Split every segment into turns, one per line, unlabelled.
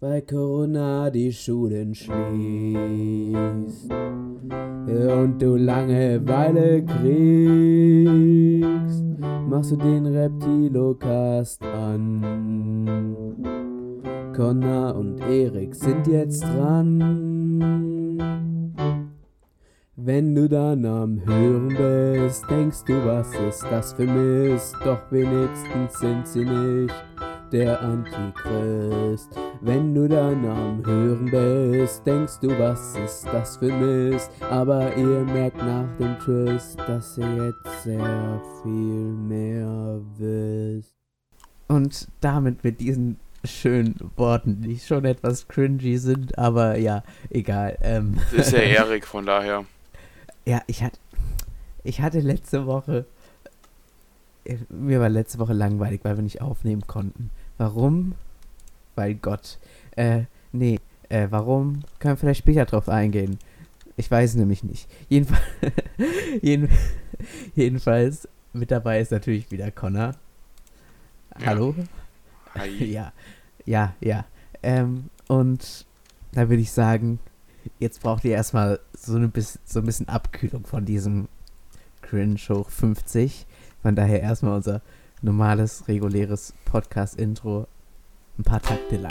weil Corona die Schulen schließt und du Langeweile kriegst, machst du den Reptilocast an. Connor und Erik sind jetzt dran. Wenn du dann am Hören bist, denkst du, was ist das für Mist? Doch wenigstens sind sie nicht der Antichrist. Wenn du dann am Hören bist, denkst du, was ist das für Mist? Aber ihr merkt nach dem Twist, dass ihr jetzt sehr viel mehr wisst. Und damit mit diesen schönen Worten, die schon etwas cringy sind, aber ja, egal. Ähm,
Das ist ja Erik, von daher.
ja, ich hatte, ich hatte letzte Woche, mir war letzte Woche langweilig, weil wir nicht aufnehmen konnten. Warum? Weil Gott. Äh, nee, äh, warum? Können wir vielleicht später drauf eingehen. Ich weiß nämlich nicht. Jedenfalls, jeden, jedenfalls mit dabei ist natürlich wieder Connor.
Ja.
Hallo?
Hi.
Ja, ja, ja. Ähm, und da würde ich sagen, jetzt braucht ihr erstmal so, eine bis, so ein bisschen Abkühlung von diesem Cringe hoch 50. Von daher erstmal unser normales, reguläres Podcast-Intro. Ein paar Takte lang.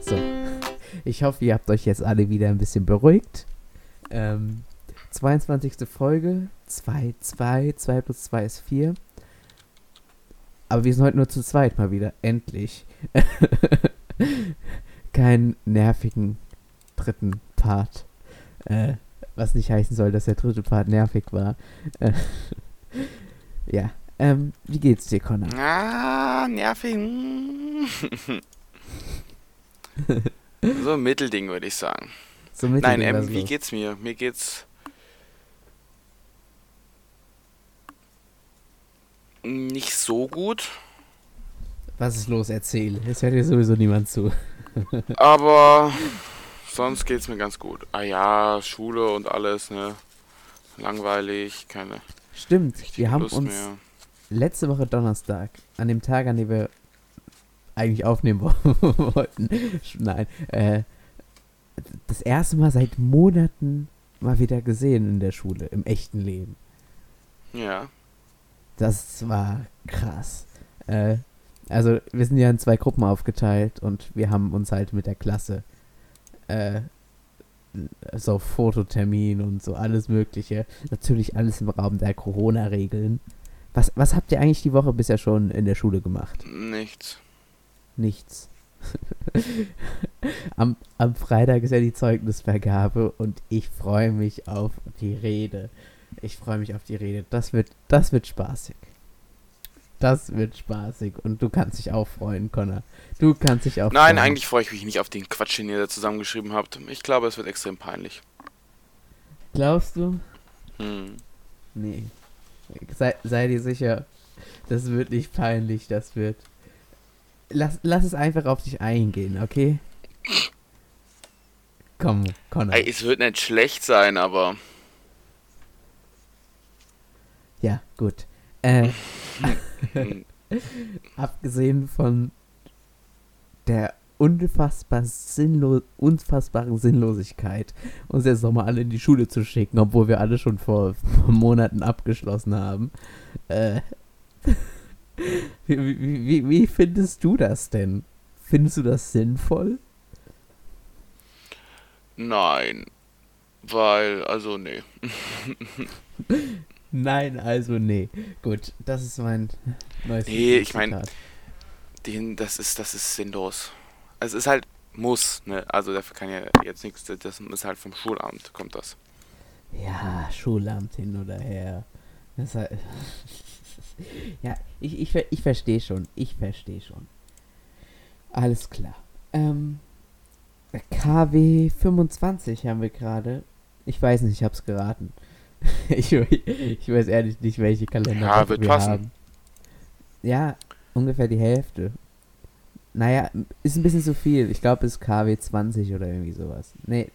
So, ich hoffe, ihr habt euch jetzt alle wieder ein bisschen beruhigt. Ähm, 22. Folge, 2, 2, 2 plus 2 ist 4. Aber wir sind heute nur zu zweit mal wieder, endlich. Keinen nervigen dritten Part. Äh, was nicht heißen soll, dass der dritte Part nervig war. Äh, ja, ähm, wie geht's dir, Connor?
Ah, nervig. so ein Mittelding, würde ich sagen.
So
Nein,
mittelmäßig
ähm, wie geht's mir? Mir geht's nicht so gut,
Was ist los? Erzähl. Es hört dir sowieso niemand zu.
aber sonst geht's mir ganz gut. Ah ja, Schule und alles, ne? Langweilig, keine
Stimmt, wir haben
Lust
uns
mehr.
letzte Woche Donnerstag, an dem Tag, an dem wir eigentlich aufnehmen wo- wollten, nein, äh, das erste Mal seit Monaten mal wieder gesehen in der Schule, im echten Leben.
Ja.
Das war krass. Äh, also wir sind ja in zwei Gruppen aufgeteilt und wir haben uns halt mit der Klasse äh, so Fototermin und so alles mögliche. Natürlich alles im Raum der Corona-Regeln. Was, was habt ihr eigentlich die Woche bisher schon in der Schule gemacht?
Nichts.
Nichts. am, am Freitag ist ja die Zeugnisvergabe und ich freue mich auf die Rede. Ich freue mich auf die Rede. Das wird, das wird spaßig. Das wird spaßig. Und du kannst dich auch freuen, Connor. Du kannst dich auch
Nein,
freuen.
eigentlich freue ich mich nicht auf den Quatsch, den ihr da zusammengeschrieben habt. Ich glaube, es wird extrem peinlich.
Glaubst du?
Hm.
Nee. Sei, sei dir sicher, das wird nicht peinlich, das wird. Lass, lass es einfach auf dich eingehen, okay? Komm, Connor.
Ey, es wird nicht schlecht sein, aber
Ja, gut. Äh, abgesehen von der unfassbar sinnlo unfassbaren Sinnlosigkeit, uns jetzt nochmal alle in die Schule zu schicken, obwohl wir alle schon vor, vor Monaten abgeschlossen haben. Äh, wie, wie, wie, wie findest du das denn? Findest du das sinnvoll?
nein. Weil, also, nee.
Nein, also nee. Gut, das ist mein neues
Nee, ich mein-
Zitat.
Den, das ist, das ist sinnlos. Es ist halt muss, ne? Also dafür kann ja jetzt nichts, das ist halt vom Schulamt, kommt das.
Ja, Schulamt hin oder her. Das halt ja, ich, ich, ich verstehe schon. Ich verstehe schon. Alles klar. Ähm, KW 25 haben wir gerade. Ich weiß nicht, ich hab's geraten. ich, ich weiß ehrlich nicht, welche Kalender
Ja, wird
wir
passen.
haben. Ja, ungefähr die Hälfte. naja, ist ein bisschen zu viel. Ich glaube, es ist KW 20 oder irgendwie sowas. Nee.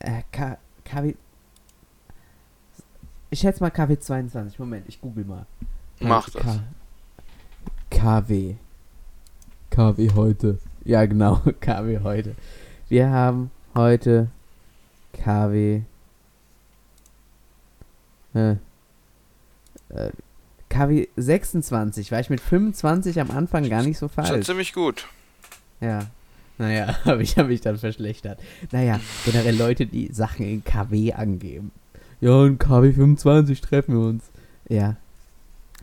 Äh, K KW. Ich schätze mal KW 22. Moment, ich google mal.
Mach das.
K KW. KW heute. Ja, genau. KW heute. Wir haben heute KW. Äh, äh, KW 26. War ich mit 25 am Anfang gar nicht so
Schon
falsch.
ziemlich gut.
Ja. Naja, aber ich habe mich dann verschlechtert. Naja, generell Leute, die Sachen in KW angeben. Ja, in KW 25 treffen wir uns. Ja.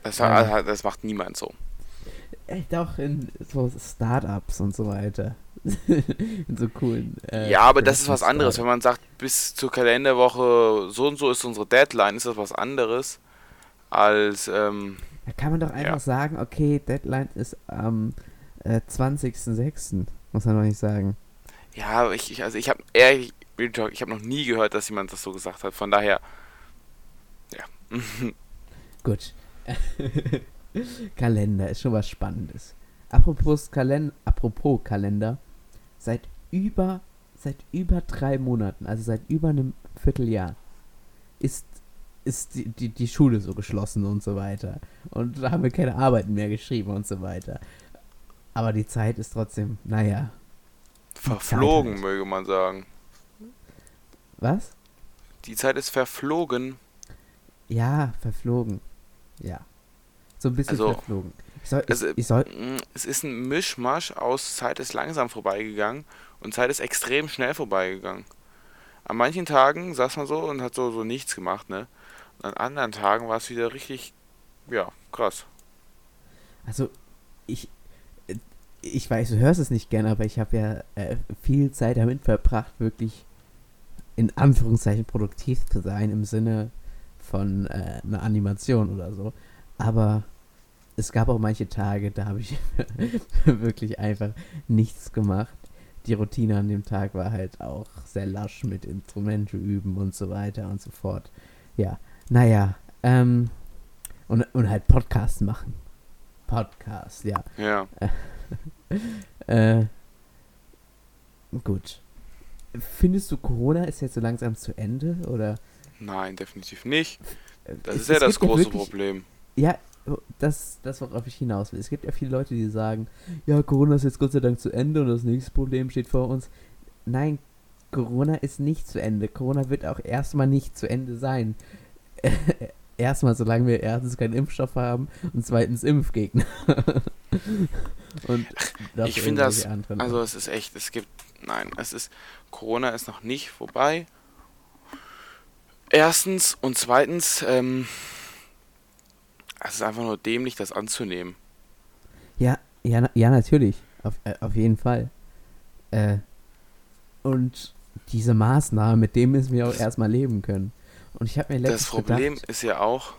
Das,
Ja.
das macht niemand so.
Echt auch in so Startups und so weiter. In so coolen. äh,
ja, aber das ist was anderes. Wenn man sagt, bis zur Kalenderwoche so und so ist unsere Deadline, ist das was anderes als, ähm,
Da kann man doch einfach
Ja.
sagen, okay, Deadline ist am äh, 20.06. Muss man doch nicht sagen.
ja, aber ich, ich also ich habe ehrlich, ich habe noch nie gehört, dass jemand das so gesagt hat. Von daher, ja.
Gut. Kalender ist schon was Spannendes. Apropos Kalender, apropos Kalender, seit über seit über drei Monaten, also seit über einem Vierteljahr, ist ist die, die, die Schule so geschlossen und so weiter. Und da haben wir keine Arbeiten mehr geschrieben und so weiter. Aber die Zeit ist trotzdem, naja.
Verflogen,
halt.
möge man sagen.
Was?
Die Zeit ist verflogen.
Ja, verflogen. Ja. So ein bisschen
Also,
verflogen. Ich soll, ich,
Also,
ich soll,
mm, es ist ein Mischmasch aus Zeit ist langsam vorbeigegangen und Zeit ist extrem schnell vorbeigegangen. An manchen Tagen saß man so und hat so, so nichts gemacht, ne? Und an anderen Tagen war es wieder richtig, ja, krass.
Also, ich, äh, ich weiß, du hörst es nicht gerne, aber ich habe ja äh, viel Zeit damit verbracht, wirklich in Anführungszeichen produktiv zu sein, im Sinne von äh, einer Animation oder so. Aber es gab auch manche Tage, da habe ich wirklich einfach nichts gemacht. Die Routine an dem Tag war halt auch sehr lasch mit Instrumente üben und so weiter und so fort. Ja, naja, ähm, und, und halt Podcasts machen. Podcast, ja.
Ja.
Äh, gut. Findest du, Corona ist jetzt so langsam zu Ende? Oder?
Nein, definitiv nicht. Das
es-
ist ja das große
wirklich-
Problem.
Ja, das, das, worauf ich hinaus will. Es gibt ja viele Leute, die sagen, ja, Corona ist jetzt Gott sei Dank zu Ende und das nächste Problem steht vor uns. Nein, Corona ist nicht zu Ende. Corona wird auch erstmal nicht zu Ende sein. erstmal, solange wir erstens keinen Impfstoff haben und zweitens Impfgegner. und
Ich finde das-
anderen.
Also es ist echt, es gibt, nein, es ist, Corona ist noch nicht vorbei. Erstens und zweitens, ähm, es ist einfach nur dämlich, das anzunehmen.
Ja, ja, ja, natürlich. Auf, äh, auf jeden Fall. Äh, und diese Maßnahmen, mit denen müssen wir auch erstmal leben können. Und ich habe mir letztens
Das Problem
gedacht,
ist ja auch,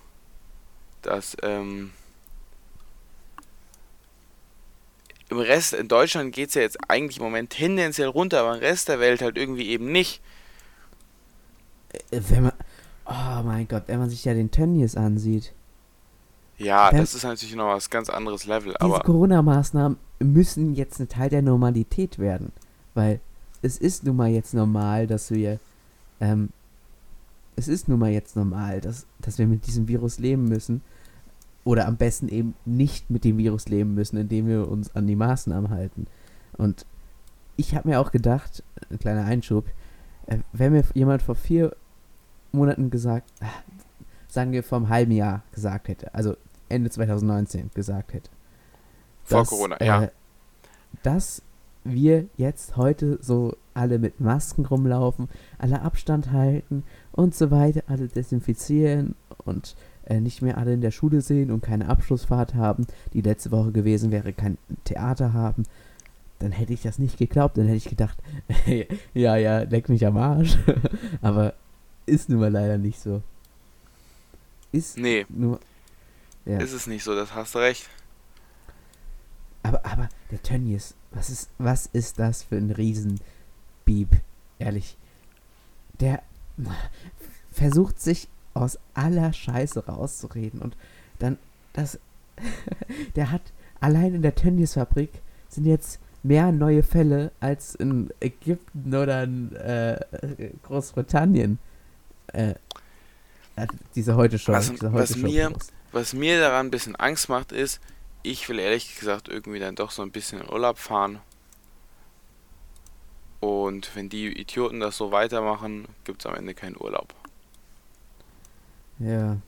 dass ähm, im Rest, in Deutschland geht es ja jetzt eigentlich im Moment tendenziell runter, aber im Rest der Welt halt irgendwie eben nicht.
äh, wenn man, oh mein Gott, wenn man sich ja den Tönnies ansieht,
Ja,
Wenn-
das ist natürlich noch was ganz anderes Level,
diese
aber
Corona-Maßnahmen müssen jetzt ein Teil der Normalität werden. Weil es ist nun mal jetzt normal, dass wir, ähm, es ist nun mal jetzt normal, dass, dass wir mit diesem Virus leben müssen. Oder am besten eben nicht mit dem Virus leben müssen, indem wir uns an die Maßnahmen halten. Und ich habe mir auch gedacht, ein kleiner Einschub, äh, wenn mir jemand vor vier Monaten gesagt, ah, sagen wir vor einem halben Jahr gesagt hätte, also Ende 2019 gesagt hätte,
vor
dass,
Corona, ja.
äh, dass wir jetzt heute so alle mit Masken rumlaufen, alle Abstand halten und so weiter, alle desinfizieren und äh, nicht mehr alle in der Schule sehen und keine Abschlussfahrt haben, die letzte Woche gewesen wäre, kein Theater haben, dann hätte ich das nicht geglaubt. Dann hätte ich gedacht, ja, ja, leck mich am Arsch. Aber ist nun mal leider nicht so. Ist
Nee,
nur. Ja.
ist es nicht so, das hast du recht.
Aber, aber der Tönnies, was ist, was ist das für ein Riesenbeep? Ehrlich. Der versucht sich aus aller Scheiße rauszureden und dann das. der hat allein in der Tönnies-Fabrik sind jetzt mehr neue Fälle als in Ägypten oder in äh, Großbritannien. Äh, diese heute schon.
Also,
diese
was
heute
mir- Was mir daran ein bisschen Angst macht, ist, ich will ehrlich gesagt irgendwie dann doch so ein bisschen in Urlaub fahren. Und wenn die Idioten das so weitermachen, gibt es am Ende keinen Urlaub.
Ja.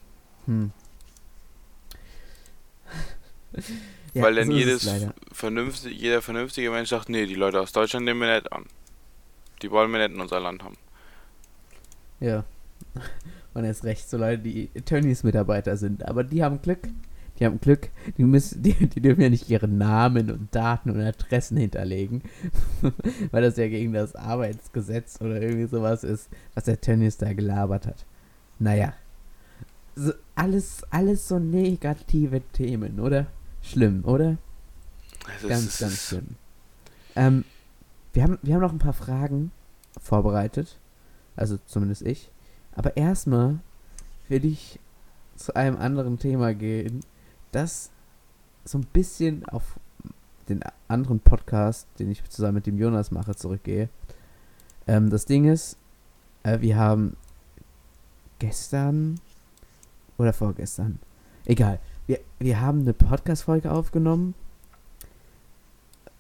Hm. Ja,
Weil dann
so
jedes
leider.
vernünftige, jeder vernünftige Mensch sagt, nee, die Leute aus Deutschland nehmen wir nicht an. Die wollen wir nicht in unser Land haben.
Ja. Und erst recht, so Leute, die Tönnies-Mitarbeiter sind. Aber die haben Glück. Die haben Glück. Die, müssen, die, die dürfen ja nicht ihre Namen und Daten und Adressen hinterlegen. Weil das ja gegen das Arbeitsgesetz oder irgendwie sowas ist, was der Tönnies da gelabert hat. Naja. So, alles, alles so negative Themen, oder? Schlimm, oder?
Also
Ganz, ganz schlimm. Ähm, wir, haben, wir haben noch ein paar Fragen vorbereitet. Also zumindest ich. Aber erstmal will ich zu einem anderen Thema gehen, das so ein bisschen auf den anderen Podcast, den ich zusammen mit dem Jonas mache, zurückgehe. Ähm, das Ding ist, äh, wir haben gestern oder vorgestern, egal, wir, wir haben eine Podcast-Folge aufgenommen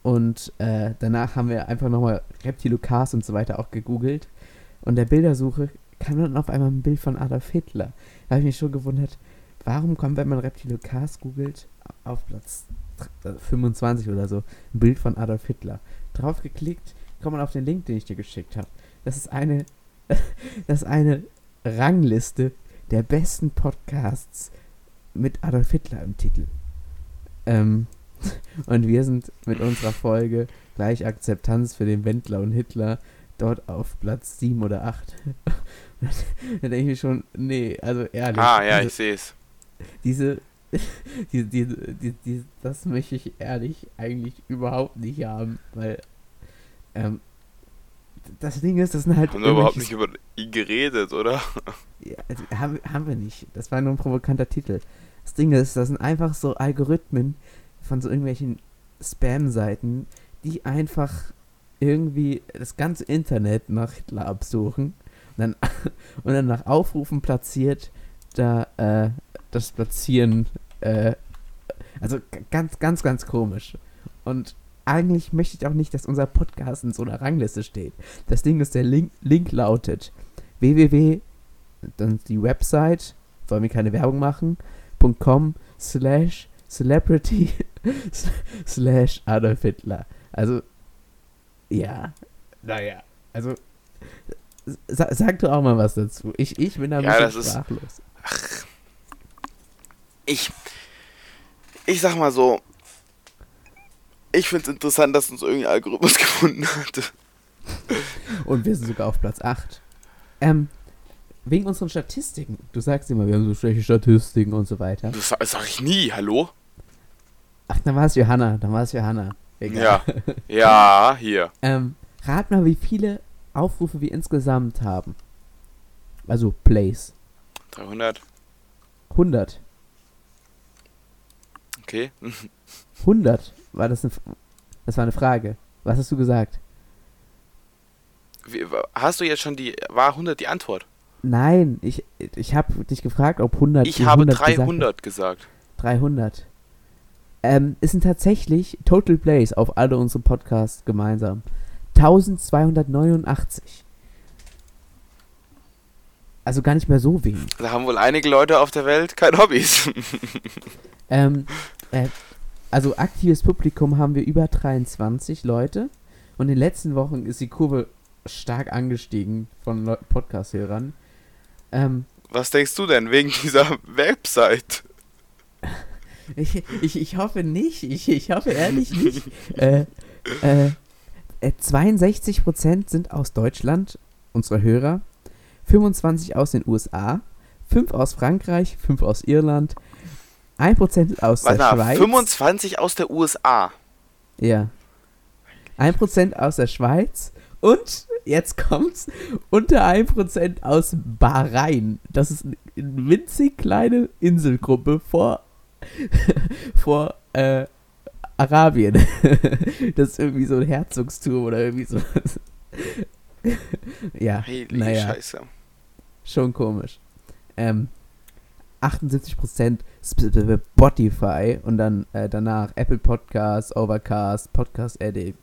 und äh, danach haben wir einfach nochmal Reptilocast und so weiter auch gegoogelt. Und der Bildersuche kam dann auf einmal ein Bild von Adolf Hitler. Da habe ich mich schon gewundert, warum kommt, wenn man Reptilocast googelt, auf Platz dr- äh, 25 oder so, ein Bild von Adolf Hitler. Draufgeklickt, kommt man auf den Link, den ich dir geschickt habe. Das ist eine, das ist eine Rangliste der besten Podcasts mit Adolf Hitler im Titel. Ähm, und wir sind mit unserer Folge gleich Akzeptanz für den Wendler und Hitler dort auf Platz 7 oder 8. da denke ich mir schon, nee, also ehrlich.
ah, ja,
diese,
ich sehe es.
diese, diese, diese, die, die, das möchte ich ehrlich eigentlich überhaupt nicht haben, weil ähm, das Ding ist, das sind halt
Haben wir überhaupt nicht über ihn geredet, oder?
ja, also, haben, haben wir nicht. Das war nur ein provokanter Titel. Das Ding ist, das sind einfach so Algorithmen von so irgendwelchen Spam-Seiten, die einfach irgendwie das ganze Internet nach Hitler absuchen dann, und dann nach Aufrufen platziert, da äh, das Platzieren, äh, also ganz, ganz, ganz komisch. Und eigentlich möchte ich auch nicht, dass unser Podcast in so einer Rangliste steht. Das Ding ist, der Link, Link lautet www dann die Website, wollen wir keine Werbung machen, .com slash celebrity slash Adolf Hitler. Also, ja, naja, also, sa sag du auch mal was dazu. Ich, ich bin da ein
Ja,
bisschen
das ist-
sprachlos.
Ich, ich sag mal so, ich find's interessant, dass uns irgendein Algorithmus gefunden hat.
Und wir sind sogar auf Platz 8. Ähm, wegen unseren Statistiken. Du sagst immer, wir haben so schlechte Statistiken und so weiter.
Das sag, sag ich nie, hallo?
Ach, dann war es Johanna, dann war es Johanna. Egal.
Ja. Ja, hier.
Ähm, rat mal, wie viele Aufrufe wir insgesamt haben. Also Plays.
300.
100.
Okay.
100. War das eine, das war eine Frage. Was hast du gesagt?
Wie, hast du jetzt schon die, war 100 die Antwort?
Nein, ich, ich habe dich gefragt, ob 100.
Ich habe
100 gesagt hat.
300 gesagt.
300. Ähm, es sind tatsächlich Total Plays auf alle unsere Podcasts gemeinsam. 1289. Also gar nicht mehr so wenig.
Da haben wohl einige Leute auf der Welt keine Hobbys.
Ähm, äh, also aktives Publikum haben wir über 23 Leute. Und in den letzten Wochen ist die Kurve stark angestiegen von Podcast-Hörern. Ähm,
Was denkst du denn wegen dieser Website?
ich, ich, ich hoffe nicht. Ich, ich hoffe ehrlich nicht. äh, äh, äh, 62% sind aus Deutschland, unsere Hörer. 25 aus den USA. 5 aus Frankreich. 5 aus Irland. 1% aus
Warte
der
mal,
Schweiz.
25 aus der USA.
Ja. 1% aus der Schweiz und jetzt kommt's unter 1% aus Bahrain. Das ist eine winzig kleine Inselgruppe vor vor äh, Arabien. das ist irgendwie so ein Herzogsturm oder irgendwie so. ja,
Heilige
naja,
Scheiße.
schon komisch. Ähm, 78% Sp- Spotify und dann äh, danach Apple Podcasts, Overcast, Podcast Addict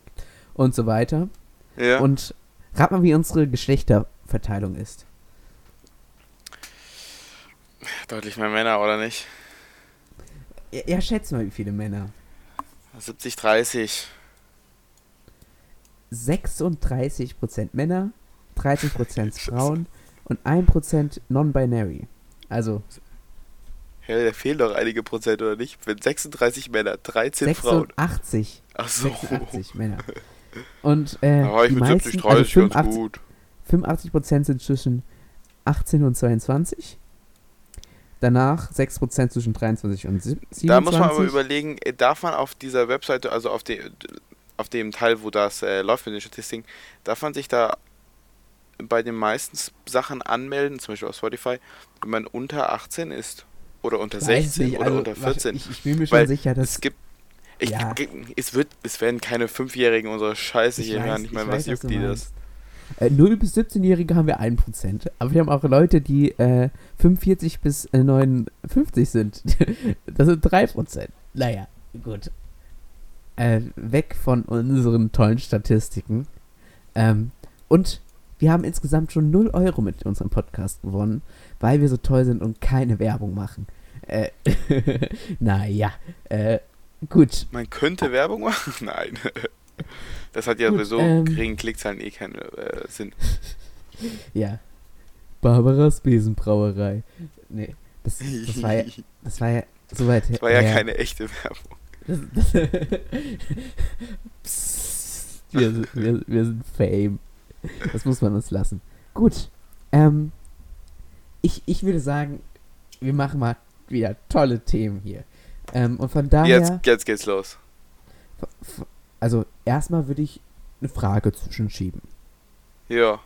und so weiter.
Ja.
Und rat mal, wie unsere Geschlechterverteilung ist.
Deutlich mehr Männer, oder nicht?
Ja, ja, schätz mal, wie viele Männer.
70, 30.
36% Männer, 13% Frauen und 1% Non-Binary. Also
Ja, da fehlen doch einige Prozent, oder nicht? Wenn 36 Männer, 13 Frauen.
86,
Ach so.
86 Männer. Und äh,
Da war ich
die
mit
meisten,
70, 30
also
ganz gut.
85% sind zwischen 18 und 22. Danach 6% zwischen 23 und 27.
Da muss man aber überlegen, äh, darf man auf dieser Webseite, also auf, de, auf dem Teil, wo das äh, läuft mit den Statistiken, darf man sich da bei den meisten Sachen anmelden, zum Beispiel auf Spotify, wenn man unter 18 ist? Oder unter
Weiß
16
nicht,
oder
also,
unter
warte,
14?
Ich, ich bin mir schon
Weil
sicher, dass
es gibt. Ich,
Ja.
es, wird, es werden keine Fünfjährigen unsere Scheiße
Ich
hier
weiß,
hören. Ich meine, was juckt die das?
Meinst. Äh, 0 bis 17-Jährige haben wir 1%. Aber wir haben auch Leute, die äh, 45 bis äh, 59 sind. das sind 3%. Naja, gut. Äh, weg von unseren tollen Statistiken. Ähm, und wir haben insgesamt schon 0 Euro mit unserem Podcast gewonnen, weil wir so toll sind und keine Werbung machen. Äh, naja, äh, gut.
Man könnte Werbung machen? Nein. Das hat ja
Gut,
sowieso
ähm,
geringen Klickzahlen eh keinen äh, Sinn.
Ja. Barbaras Besenbrauerei. Nee, das, das war ja, das war ja soweit
Das war ja
her.
keine echte Werbung.
Das, das, Psst, wir, sind- wir, wir sind Fame. Das muss man uns lassen. Gut. Ähm, ich, ich würde sagen, wir machen mal wieder tolle Themen hier. Ähm, und von daher,
Jetzt, jetzt geht's los.
Also erstmal würde ich eine Frage zwischenschieben.
Ja.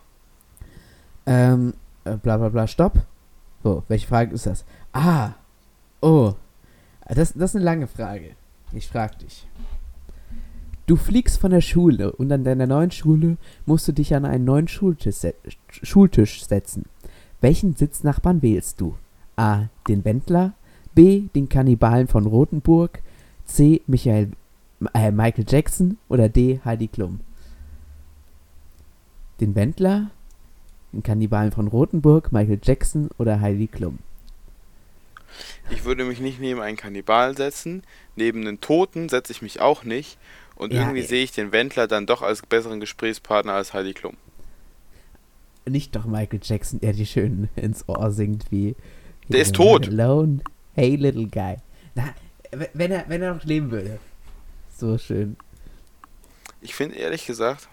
Ähm, äh, bla bla bla, stopp. So, welche Frage ist das? Ah, oh. Das, das ist eine lange Frage. Ich frag dich. Du fliegst von der Schule und an deiner neuen Schule musst du dich an einen neuen Schultisch, se Schultisch setzen. Welchen Sitznachbarn wählst du? A. Den Wendler. B. Den Kannibalen von Rothenburg. C. Michael, äh, Michael Jackson. Oder D. Heidi Klum. Den Wendler, den Kannibalen von Rothenburg, Michael Jackson oder Heidi Klum.
Ich würde mich nicht neben einen Kannibalen setzen. Neben einen Toten setze ich mich auch nicht. Und
Ja,
irgendwie
ey.
sehe ich den Wendler dann doch als besseren Gesprächspartner als Heidi Klum.
Nicht doch Michael Jackson, der dir schön ins Ohr singt wie
Der ist tot.
Alone, hey little guy. Na, wenn er, wenn er noch leben würde. So schön.
Ich finde ehrlich gesagt,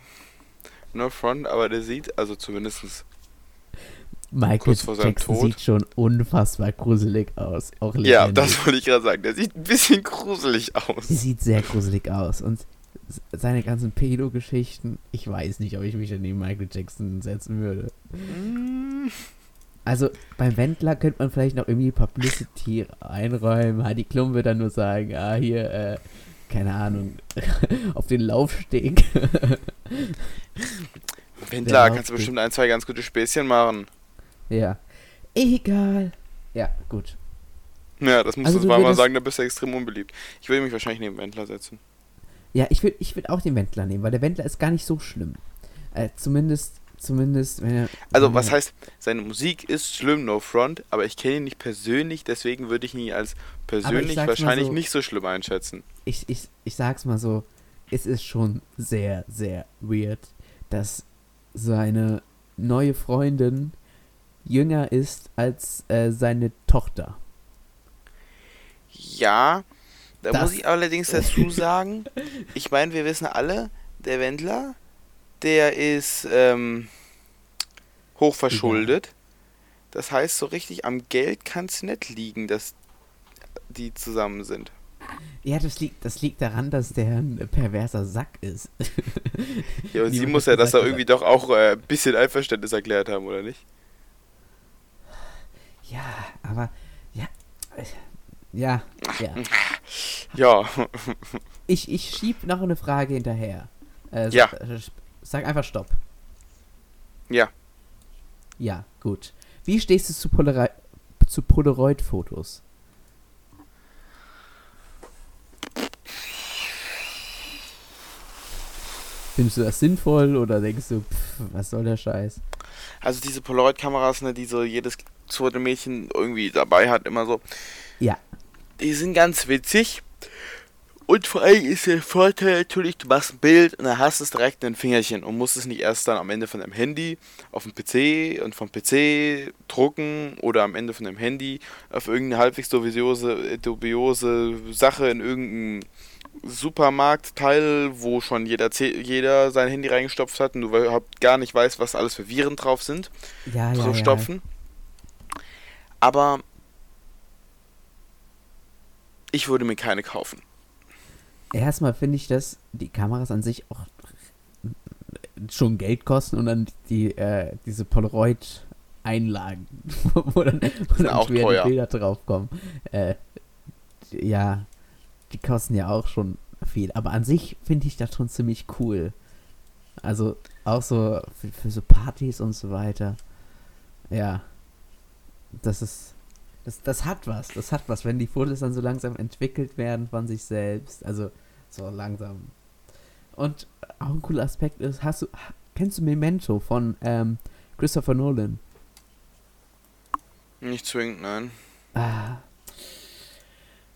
no front, aber der sieht, also zumindest
Michael
Kurz vor seinem
Jackson
Tod.
sieht schon unfassbar gruselig aus. Auch
Ja, das wollte ich gerade sagen. Der sieht ein bisschen gruselig aus.
Sie sieht sehr gruselig aus. Und seine ganzen Pedo-Geschichten, ich weiß nicht, ob ich mich neben Michael Jackson setzen würde.
Mm,
Also beim Wendler könnte man vielleicht noch irgendwie Publicity einräumen. Heidi Klum wird dann nur sagen, ah hier, äh, keine Ahnung, auf den Laufsteg.
Wendler, kannst du bestimmt ein, zwei ganz gute Späßchen machen.
ja. Egal. Ja, gut.
Ja, das musst
Also
du zweimal sagen, da bist du extrem unbeliebt. Ich würde mich wahrscheinlich neben Wendler setzen.
Ja, ich würde ich würd auch den Wendler nehmen, weil der Wendler ist gar nicht so schlimm. Äh, zumindest, zumindest, wenn er.
Also,
wenn
was
er-
heißt, seine Musik ist schlimm, no front, aber ich kenne ihn nicht persönlich, deswegen würde ich ihn als persönlich wahrscheinlich
so-
nicht so schlimm einschätzen.
ich, ich, ich sag's mal so, es ist schon sehr, sehr weird, dass seine neue Freundin jünger ist als äh, seine Tochter.
Ja, da
Das-
muss ich allerdings dazu sagen, ich meine, wir wissen alle, der Wendler, der ist ähm, hochverschuldet. Das heißt, so richtig am Geld kann es nicht liegen, dass die zusammen sind.
Ja, das liegt, das liegt daran, dass der ein perverser Sack ist.
Ja, und sie muss ja das
gesagt,
da irgendwie doch auch äh, ein bisschen Einverständnis erklärt haben, oder nicht?
Ja, aber ja, äh, ja, ja.
Ja,
Ich, ich schieb noch eine Frage hinterher. Äh,
Ja.
Sag, einfach Stopp.
Ja.
Ja, gut. Wie stehst du zu, Polari zu Polaroid-Fotos? Findest du das sinnvoll oder denkst du, pff, was soll der Scheiß?
Also diese Polaroid-Kameras, ne, die so jedes zweite Mädchen irgendwie dabei hat, immer so.
Ja.
Die sind ganz witzig. Und vor allem ist der Vorteil natürlich, du machst ein Bild und dann hast du es direkt in den Fingerchen und musst es nicht erst dann am Ende von deinem Handy auf dem PC und vom PC drucken oder am Ende von dem Handy auf irgendeine halbwegs dubiose, dubiose Sache in irgendeinem Supermarktteil, wo schon jeder, jeder sein Handy reingestopft hat und du überhaupt gar nicht weißt, was alles für Viren drauf sind
Ja, ja,
so
ja.
stopfen. Aber ich würde mir keine kaufen.
Erstmal finde ich, dass die Kameras an sich auch schon Geld kosten und dann die, äh, diese Polaroid-Einlagen, wo dann, wo dann
auch
schwere. Bilder draufkommen. Äh, ja, die kosten ja auch schon viel. Aber an sich finde ich das schon ziemlich cool. Also auch so für, für so Partys und so weiter. Ja. Das ist. Das, das hat was, das hat was, wenn die Fotos dann so langsam entwickelt werden von sich selbst. Also so langsam. Und auch ein cooler Aspekt ist, hast du, kennst du Memento von ähm, Christopher Nolan?
Nicht zwingend, nein.
Ah.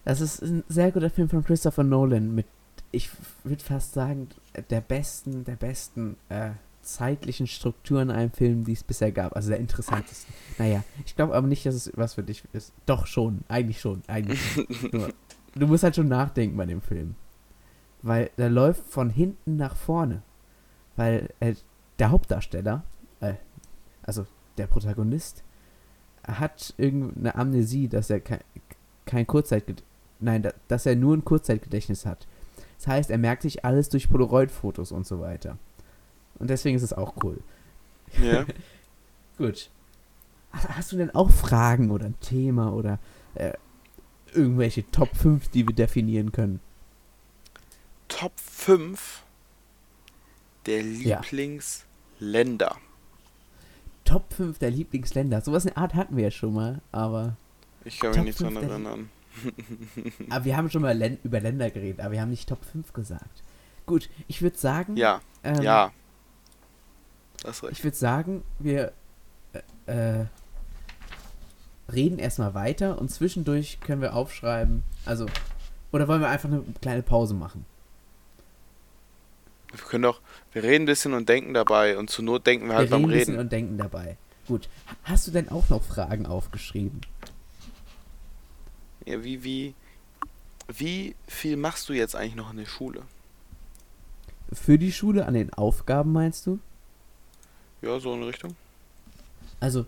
Das ist ein sehr guter Film von Christopher Nolan mit, ich würde fast sagen, der besten, der besten äh, zeitlichen Strukturen in einem Film, die es bisher gab. Also der interessantesten. Naja, ich glaube aber nicht, dass es was für dich ist. Doch schon, eigentlich schon, eigentlich schon. Du musst halt schon nachdenken bei dem Film. Weil der läuft von hinten nach vorne. Weil äh, der Hauptdarsteller, äh, also der Protagonist, hat irgendeine Amnesie, dass er kein, kein Kurzzeitgedächtnis, nein, da, dass er nur ein Kurzzeitgedächtnis hat. Das heißt, er merkt sich alles durch Polaroid-Fotos und so weiter. Und deswegen ist es auch cool.
Ja.
Gut. Hast, du denn auch Fragen oder ein Thema oder äh, irgendwelche Top 5, die wir definieren können?
Top 5 der
Ja.
Lieblingsländer.
Top 5 der Lieblingsländer. Sowas in der Art hatten wir ja schon mal, aber,
Ich kann mich
Top
nicht dran
5 der-
erinnern.
aber wir haben schon mal Län über Länder geredet, aber wir haben nicht Top 5 gesagt. Gut, ich würde sagen,
Ja,
ähm,
ja. Das ist recht.
Ich würde sagen, wir äh, äh, reden erstmal weiter und zwischendurch können wir aufschreiben. Also, oder wollen wir einfach eine kleine Pause machen?
Wir können doch, wir reden ein bisschen und denken dabei und zur Not denken wir halt
wir reden
beim
ein bisschen
Reden.
und denken dabei. Gut. Hast du denn auch noch Fragen aufgeschrieben?
Ja, wie, wie, wie viel machst du jetzt eigentlich noch in der Schule?
Für die Schule an den Aufgaben meinst du?
Ja, so in Richtung?
Also,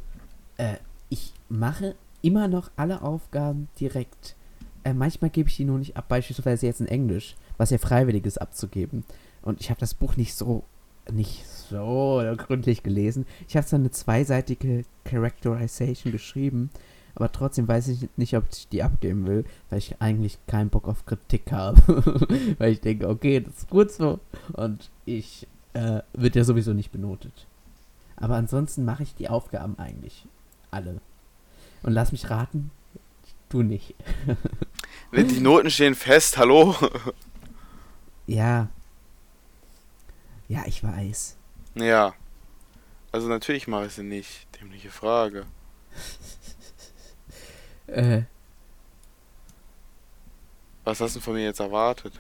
äh, ich mache immer noch alle Aufgaben direkt. Äh, manchmal gebe ich die nur nicht ab, beispielsweise jetzt in Englisch, was ja freiwillig ist abzugeben. Und ich habe das Buch nicht so, nicht so gründlich gelesen. Ich habe zwar eine zweiseitige Characterization geschrieben, aber trotzdem weiß ich nicht, ob ich die abgeben will, weil ich eigentlich keinen Bock auf Kritik habe. weil ich denke, okay, das ist gut so. Und ich äh, wird ja sowieso nicht benotet. Aber ansonsten mache ich die Aufgaben eigentlich alle. Und lass mich raten, du nicht.
Die Noten stehen fest, hallo?
Ja. Ja, ich weiß.
ja. Also natürlich mache ich sie nicht. Dämliche Frage.
Äh,
Was hast du von mir jetzt erwartet?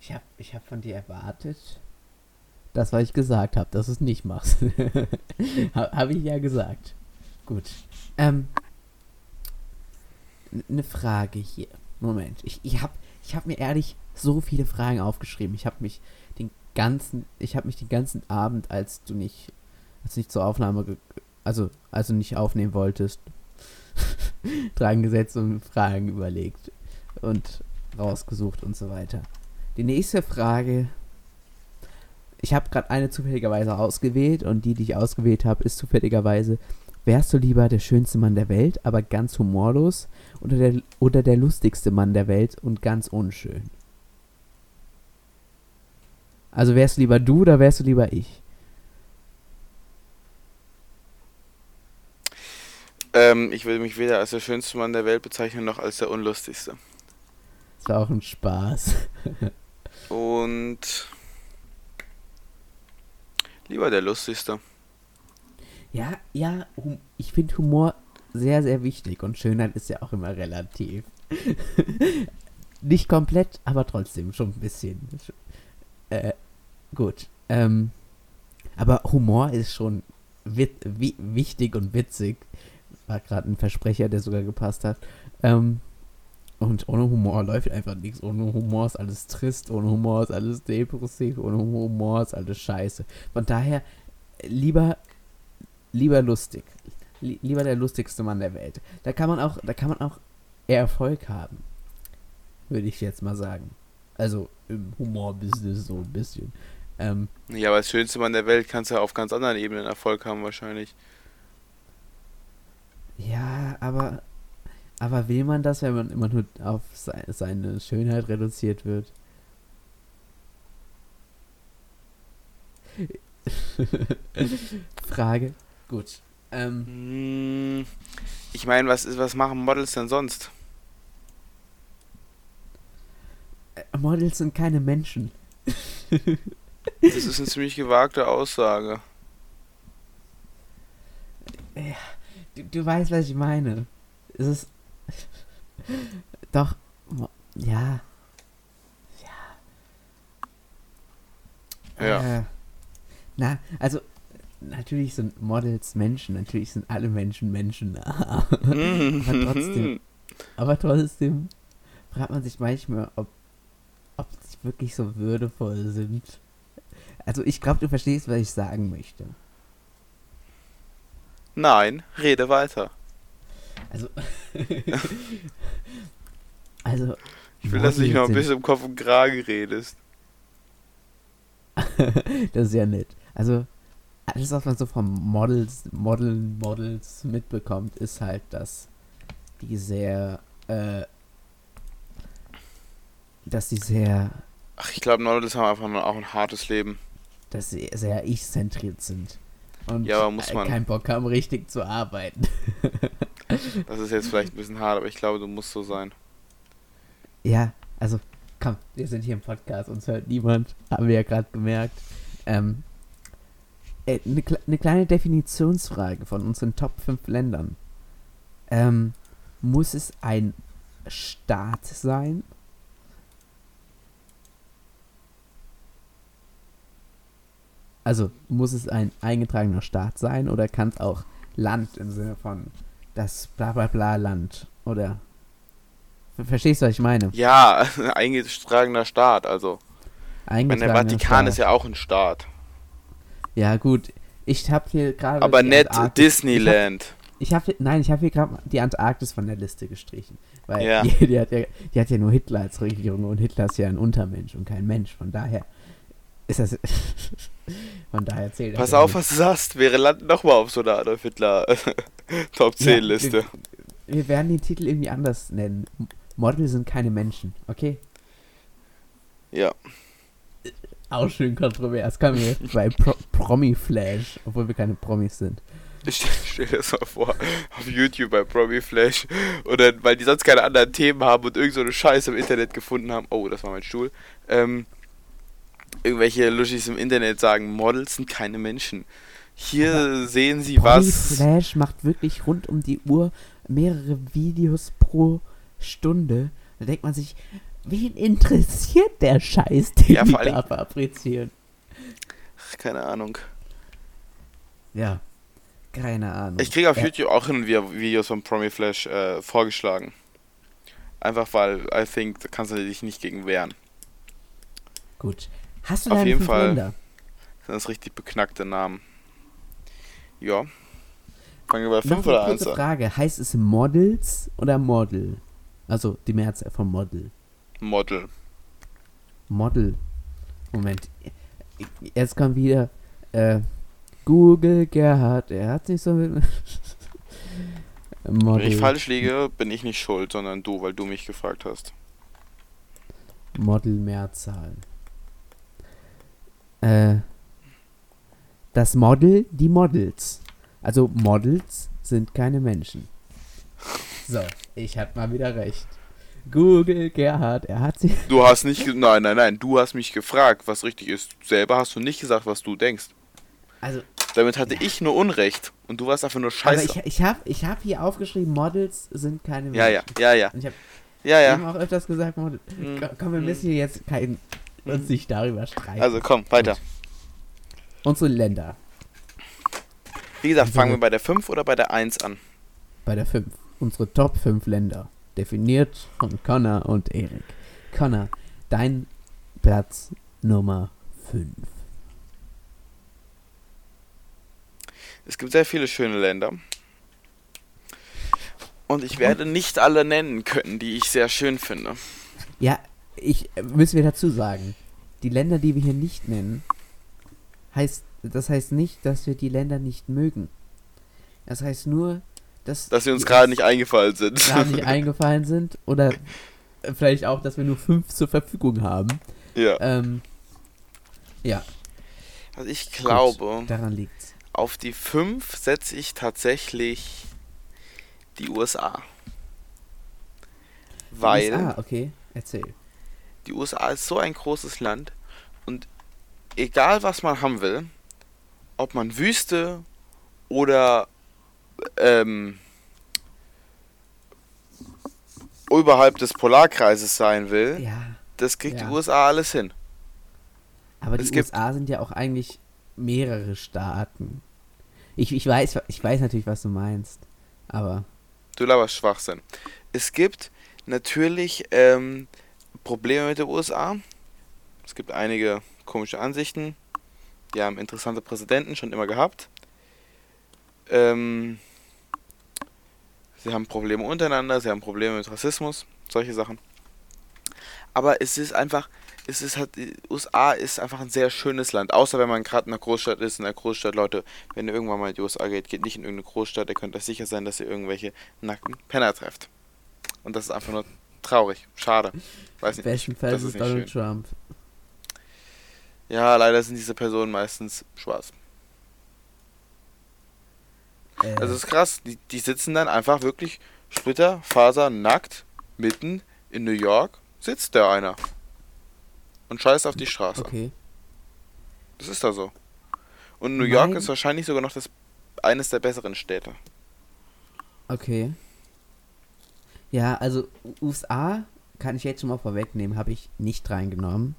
ich habe ich hab von dir erwartet, das, was ich gesagt habe, dass du es nicht machst. habe hab ich ja gesagt. Gut. Ähm, eine Frage hier. Moment. Ich, ich habe ich hab mir ehrlich so viele Fragen aufgeschrieben. Ich habe mich den ganzen, ich habe mich den ganzen Abend, als du nicht, als du nicht zur Aufnahme, also als du nicht aufnehmen wolltest, dran gesetzt und Fragen überlegt und rausgesucht und so weiter. Die nächste Frage. Ich habe gerade eine zufälligerweise ausgewählt und die, die ich ausgewählt habe, ist zufälligerweise, wärst du lieber der schönste Mann der Welt, aber ganz humorlos oder der, oder der lustigste Mann der Welt und ganz unschön? Also wärst du lieber du oder wärst du lieber ich?
Ähm, ich würde mich weder als der schönste Mann der Welt bezeichnen, noch als der unlustigste.
War auch ein Spaß.
Und lieber der lustigste.
Ja, ja, ich finde Humor sehr, sehr wichtig und Schönheit ist ja auch immer relativ. Nicht komplett, aber trotzdem schon ein bisschen. Äh, gut. Ähm, aber Humor ist schon wichtig und witzig. War gerade ein Versprecher, der sogar gepasst hat. Ähm, und ohne Humor läuft einfach nichts. Ohne Humor ist alles trist, ohne Humor ist alles depressiv, ohne Humor ist alles scheiße. Von daher lieber, lieber lustig. Lieber der lustigste Mann der Welt. Da kann man auch, da kann man auch Erfolg haben. Würde ich jetzt mal sagen. Also im Humor-Business so ein bisschen. Ähm,
ja, aber als schönste Mann der Welt kannst du ja auf ganz anderen Ebenen Erfolg haben wahrscheinlich.
Ja, aber aber will man das, wenn man immer nur auf seine Schönheit reduziert wird? Frage. Gut. Ähm.
Hm, ich meine, was, was machen Models denn sonst?
Äh, Models sind keine Menschen.
das ist eine ziemlich gewagte Aussage.
Ja, du, du weißt, was ich meine. Es ist. Doch. Ja.
Ja. Ja.
Äh, na, also natürlich sind Models Menschen, natürlich sind alle Menschen Menschen. aber trotzdem, aber trotzdem fragt man sich manchmal, ob, ob sie wirklich so würdevoll sind. Also ich glaube, du verstehst, was ich sagen möchte.
Nein, rede weiter.
Also, also
ich will, dass du dich noch ein bisschen im Kopf und Kragen redest.
das ist ja nett. Also, alles, was man so von Models, Model, Models mitbekommt, ist halt, dass die sehr, äh, dass die sehr.
Ach, ich glaube, Models haben einfach nur auch ein hartes Leben.
Dass sie sehr ich-zentriert sind. Und
ja, aber muss man.
keinen Bock haben, richtig zu arbeiten.
das ist jetzt vielleicht ein bisschen hart, aber ich glaube, du musst so sein.
Ja, also, komm, wir sind hier im Podcast, uns hört niemand, haben wir ja gerade gemerkt. Ähm, äh, eine, eine kleine Definitionsfrage von unseren Top 5 Ländern. Ähm, muss es ein Staat sein? Also muss es ein eingetragener Staat sein oder kann es auch Land im Sinne von das bla bla bla Land oder verstehst du, was ich meine?
Ja, ein eingetragener Staat, also. Eingetragener der Vatikan Staat. ist ja auch ein Staat.
Ja, gut. Ich habe hier gerade.
Aber nicht Disneyland.
Ich habe, hab, nein, ich habe hier gerade die Antarktis von der Liste gestrichen. Weil ja. Die, die, hat ja, die hat ja nur Hitler als Regierung und Hitler ist ja ein Untermensch und kein Mensch. Von daher ist das. von daher zählt
Pass auf, was du sagst. Wir landen nochmal auf so einer Adolf Hitler Top 10 Liste.
Ja, wir, wir werden den Titel irgendwie anders nennen. Model sind keine Menschen, okay?
Ja.
Auch schön kontrovers. Kann mir bei Pro Promi-Flash, obwohl wir keine Promis sind.
Ich stell dir das mal vor, auf YouTube bei Promi-Flash. Oder weil die sonst keine anderen Themen haben und irgend so eine Scheiße im Internet gefunden haben. Oh, das war mein Stuhl. Ähm, irgendwelche Luschis im Internet sagen, Models sind keine Menschen. Hier Aber sehen sie was.
Flash macht wirklich rund um die Uhr mehrere Videos pro Stunde. Da denkt man sich, Wen interessiert der Scheiß, den ja, die da fabrizieren?
Keine Ahnung.
Ja, keine Ahnung.
Ich kriege auf ja. YouTube auch hin und wieder Videos von Promiflash äh, vorgeschlagen. Einfach weil, I think, da kannst du dich nicht gegen wehren.
Gut. Hast du
Auf jeden Fall Länder? sind das richtig beknackte Namen. Ja. Fangen wir bei 5 oder 1
an. Frage. Heißt es Models oder Model? Also die Mehrzahl von Model.
Model.
Model. Moment. Jetzt kommt wieder äh, Google Gerhard. Er hat sich so mit.
Model. Wenn ich falsch liege, bin ich nicht schuld, sondern du, weil du mich gefragt hast.
Model Mehrzahl. Äh, das Model, die Models. Also Models sind keine Menschen. So, ich hatte mal wieder recht. Google Gerhard, er hat sie.
Du hast nicht. Nein, nein, nein. Du hast mich gefragt, was richtig ist. Selber hast du nicht gesagt, was du denkst.
Also,
Damit hatte ich nur Unrecht. Und du warst einfach nur
aber
scheiße.
ich, ich habe ich hab hier aufgeschrieben, Models sind keine Menschen.
ja, ja, ja, ja.
Und ich habe
Ja, ja.
auch öfters gesagt, Model.
Mhm.
Ko- Komm, wir müssen hier jetzt kein, uns nicht darüber streiten.
Also komm, weiter.
Unsere Länder
Wie gesagt,
Also-
fangen wir bei der 5 oder bei der 1 an?
bei der 5. Unsere Top 5 Länder. Definiert von Connor und Erik. Connor, dein Platz Nummer 5.
Es gibt sehr viele schöne Länder. Und ich werde nicht alle nennen können, die ich sehr schön finde.
Ja, ich äh, müssen wir dazu sagen, die Länder, die wir hier nicht nennen, heißt, das heißt nicht, dass wir die Länder nicht mögen. Das heißt nur, dass,
Dass sie uns gerade nicht eingefallen sind.
gerade nicht eingefallen sind oder äh, vielleicht auch, dass wir nur fünf zur Verfügung haben.
ja.
Ähm, ja,
Also ich glaube,
daran liegt's.
auf die 5 setze ich tatsächlich die USA. Weil
Ah, okay, erzähl.
Die USA ist so ein großes Land und egal was man haben will, ob man Wüste oder ähm, oberhalb des Polarkreises sein will,
Ja,
das kriegt
Ja.
die USA alles hin.
aber
Es
die USA sind ja auch eigentlich mehrere Staaten. Ich, ich, weiß, ich weiß natürlich, was du meinst, aber
Du laberst Schwachsinn. Es gibt natürlich ähm, Probleme mit den USA. Es gibt einige komische Ansichten. Die haben interessante Präsidenten schon immer gehabt. Ähm, sie haben Probleme untereinander, sie haben Probleme mit Rassismus, solche Sachen. Aber es ist einfach, es ist halt, die USA ist einfach ein sehr schönes Land. Außer wenn man gerade in einer Großstadt ist, in einer Großstadt, Leute, wenn ihr irgendwann mal in die USA geht, geht nicht in irgendeine Großstadt, ihr könnt euch sicher sein, dass ihr irgendwelche nackten Penner trefft. Und das ist einfach nur traurig, schade. Weiß nicht.
bestenfalls
das ist
ist Donald Trump.
Ja, leider sind diese Personen meistens schwarz.
Äh,
Also es ist krass, die, die sitzen dann einfach wirklich splitter, faser, nackt, mitten in New York, sitzt da einer. Und scheißt auf die Straße.
okay.
Das ist da so. Und New York
Mein-
ist wahrscheinlich sogar noch das eines der besseren Städte.
Okay. Ja, also USA kann ich jetzt schon mal vorwegnehmen, habe ich nicht reingenommen.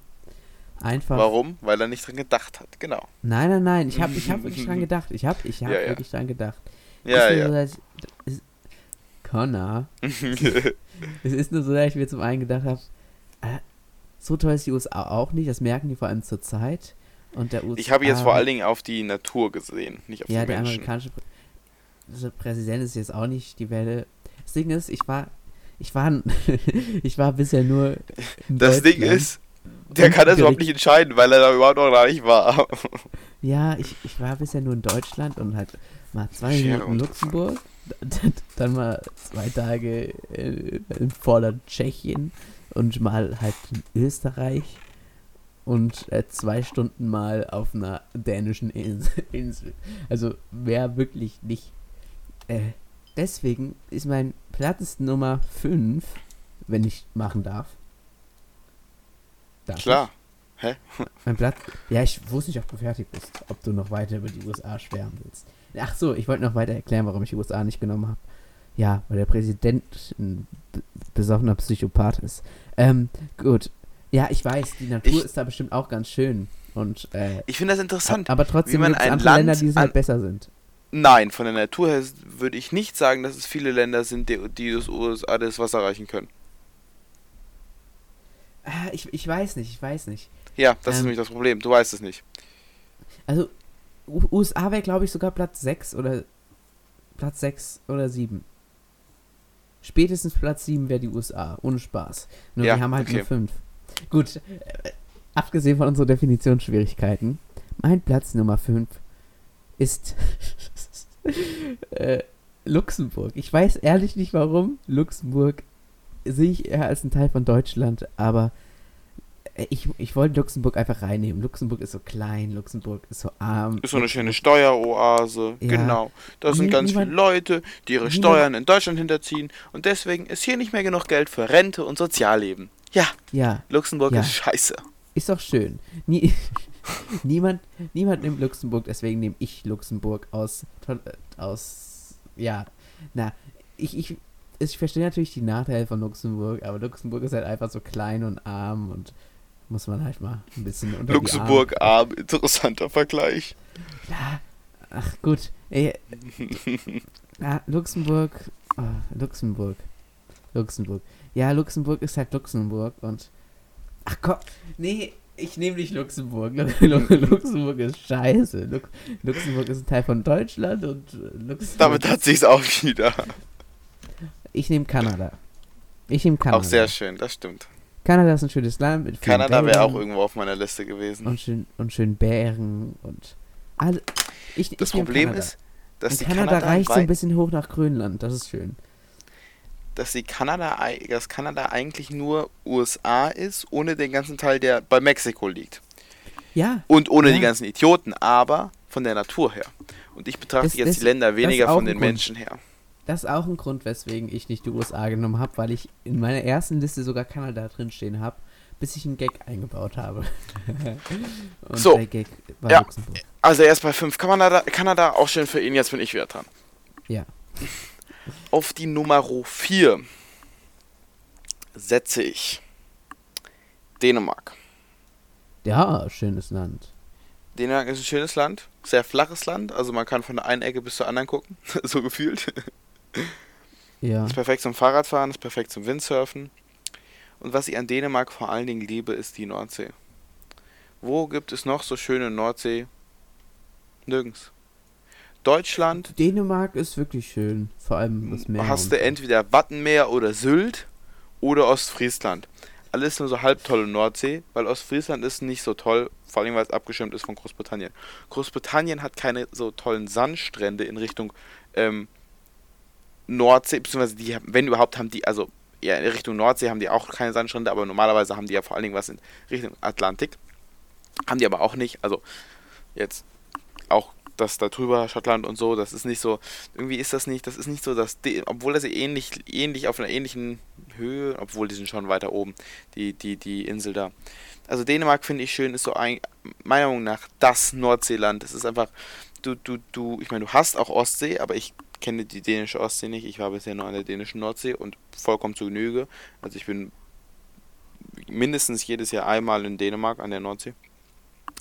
Einfach.
Warum? Weil er nicht dran gedacht hat, genau.
Nein, nein, nein, ich habe ich hab wirklich dran gedacht. Ich habe ich hab
Ja, ja.
wirklich dran gedacht.
Ja, ja.
So, dass, ist, Connor, es ist nur so, dass ich mir zum einen gedacht habe, äh, so toll ist die USA auch nicht, das merken die vor allem zur Zeit. Und der USA,
ich habe jetzt vor allen Dingen auf die Natur gesehen, nicht auf
Ja,
die
der
Menschen.
amerikanische Prä also Präsident ist jetzt auch nicht die Welle. Das Ding ist, ich war, ich war, ich war bisher nur. in
Das Ding ist, der kann das überhaupt nicht entscheiden, weil er da überhaupt noch gar nicht war.
Ja, ich, ich war bisher nur in Deutschland und halt mal zwei Minuten in Luxemburg, dann, mal zwei Tage äh, in Vorland Tschechien und mal halt in Österreich und äh, zwei Stunden mal auf einer dänischen Insel. Also mehr wirklich nicht. Äh, deswegen ist mein Platz Nummer 5, wenn ich machen darf. Darf
Klar. Hä?
Ich? Mein Platz. Ja, ich wusste nicht, ob du fertig bist, ob du noch weiter über die USA schwärmen willst. Ach so, ich wollte noch weiter erklären, warum ich die USA nicht genommen habe. Ja, weil der Präsident ein be- besoffener Psychopath ist. Ähm, gut. Ja, ich weiß, die Natur
Ich-
ist da bestimmt auch ganz schön. Und, äh,
Ich finde das interessant.
aber trotzdem gibt es andere
Land
Länder, die
an-
halt besser sind.
Nein, von der Natur her würde ich nicht sagen, dass es viele Länder sind, die, die das USA das Wasser reichen können.
Ah, ich, ich weiß nicht, ich weiß nicht.
Ja, das ist
Ähm.
nämlich das Problem. Du weißt es nicht.
Also, USA wäre, glaube ich, sogar Platz 6 oder Platz 6 oder 7. Spätestens Platz 7 wäre die USA, ohne Spaß. Nur
Ja,
wir haben halt
okay.
nur 5. Gut, äh, abgesehen von unseren Definitionsschwierigkeiten, mein Platz Nummer 5 ist äh, Luxemburg. Ich weiß ehrlich nicht warum. Luxemburg sehe ich eher als ein Teil von Deutschland, aber Äh, Ich, ich wollte Luxemburg einfach reinnehmen. Luxemburg ist so klein, Luxemburg ist so arm.
Ist so eine schöne Steueroase.
Ja.
Genau. Da sind ganz
niemand-
viele Leute, die ihre
niemand-
Steuern in Deutschland hinterziehen. Und deswegen ist hier nicht mehr genug Geld für Rente und Sozialleben. Ja,
Ja,
Luxemburg
Ja.
ist scheiße.
ist doch schön. Nie, niemand, niemand nimmt Luxemburg, deswegen nehme ich Luxemburg aus, äh, aus, ja, na, ich, ich, ich verstehe natürlich die Nachteile von Luxemburg, aber Luxemburg ist halt einfach so klein und arm und muss man halt mal ein bisschen unter
Luxemburg arm, interessanter Vergleich.
Ja, ach gut. Ey, ja, Luxemburg, oh, Luxemburg, Luxemburg. Ja, Luxemburg ist halt Luxemburg und ach komm, nee, ich nehme nicht Luxemburg. Lu- Lu- Luxemburg ist scheiße. Lu Luxemburg ist ein Teil von Deutschland und äh, Luxemburg.
Damit hat sich's auch wieder.
ich nehme Kanada. Ich nehme Kanada.
Auch sehr schön, das stimmt.
Kanada ist ein schönes Land mit vielen
Kanada wäre auch irgendwo auf meiner Liste gewesen.
und schön und schön Bergen und alle. Ich,
Das
ich
Problem ist, dass
Und
die
Kanada,
Kanada,
reicht so ein bisschen hoch nach Grönland. Das ist schön.
Dass die Kanada, dass Kanada eigentlich nur USA ist, ohne den ganzen Teil, der bei Mexiko liegt.
Ja,
Und ohne
Ja.
die ganzen Idioten, aber von der Natur her. Und ich betrachte
Das-
jetzt
das-
die Länder weniger von den. Menschen her.
Das ist auch ein Grund, weswegen ich nicht die USA genommen habe, weil ich in meiner ersten Liste sogar Kanada drinstehen habe, bis ich einen Gag eingebaut habe. Und
So.
der Gag war
Ja.
Luxemburg.
Also erst bei 5 Kanada, Kanada, auch schön für ihn, jetzt bin ich wieder dran.
Ja.
Auf die Nummer 4 setze ich Dänemark.
Ja, schönes Land.
Dänemark ist ein schönes Land, sehr flaches Land, also man kann von der einen Ecke bis zur anderen gucken, so gefühlt.
Ja.
Ist perfekt zum Fahrradfahren, ist perfekt zum Windsurfen. Und was ich an Dänemark vor allen Dingen liebe, ist die Nordsee. Wo gibt es noch so schöne Nordsee? Nirgends. Deutschland
Dänemark ist wirklich schön, vor allem das Meer.
hast du entweder Wattenmeer oder Sylt oder Ostfriesland. Alles nur so halbtolle Nordsee, weil Ostfriesland ist nicht so toll, vor allem weil es abgeschirmt ist von Großbritannien. Großbritannien hat keine so tollen Sandstrände in Richtung ähm, Nordsee, beziehungsweise die, wenn überhaupt, haben die, also ja, in Richtung Nordsee haben die auch keine Sandstrände, aber normalerweise haben die ja vor allen Dingen was in Richtung Atlantik. Haben die aber auch nicht, also jetzt auch das da drüber, Schottland und so, das ist nicht so, irgendwie ist das nicht, das ist nicht so, dass, die, obwohl das ähnlich, ähnlich auf einer ähnlichen Höhe, obwohl die sind schon weiter oben, die, die, die Insel da. Also Dänemark finde ich schön, ist so ein, meiner Meinung nach das Nordseeland. Es ist einfach, du, du, du, ich meine, du hast auch Ostsee, aber ich kenne die dänische Ostsee nicht. Ich war bisher nur an der dänischen Nordsee und vollkommen zu Genüge. Also ich bin mindestens jedes Jahr einmal in Dänemark an der Nordsee.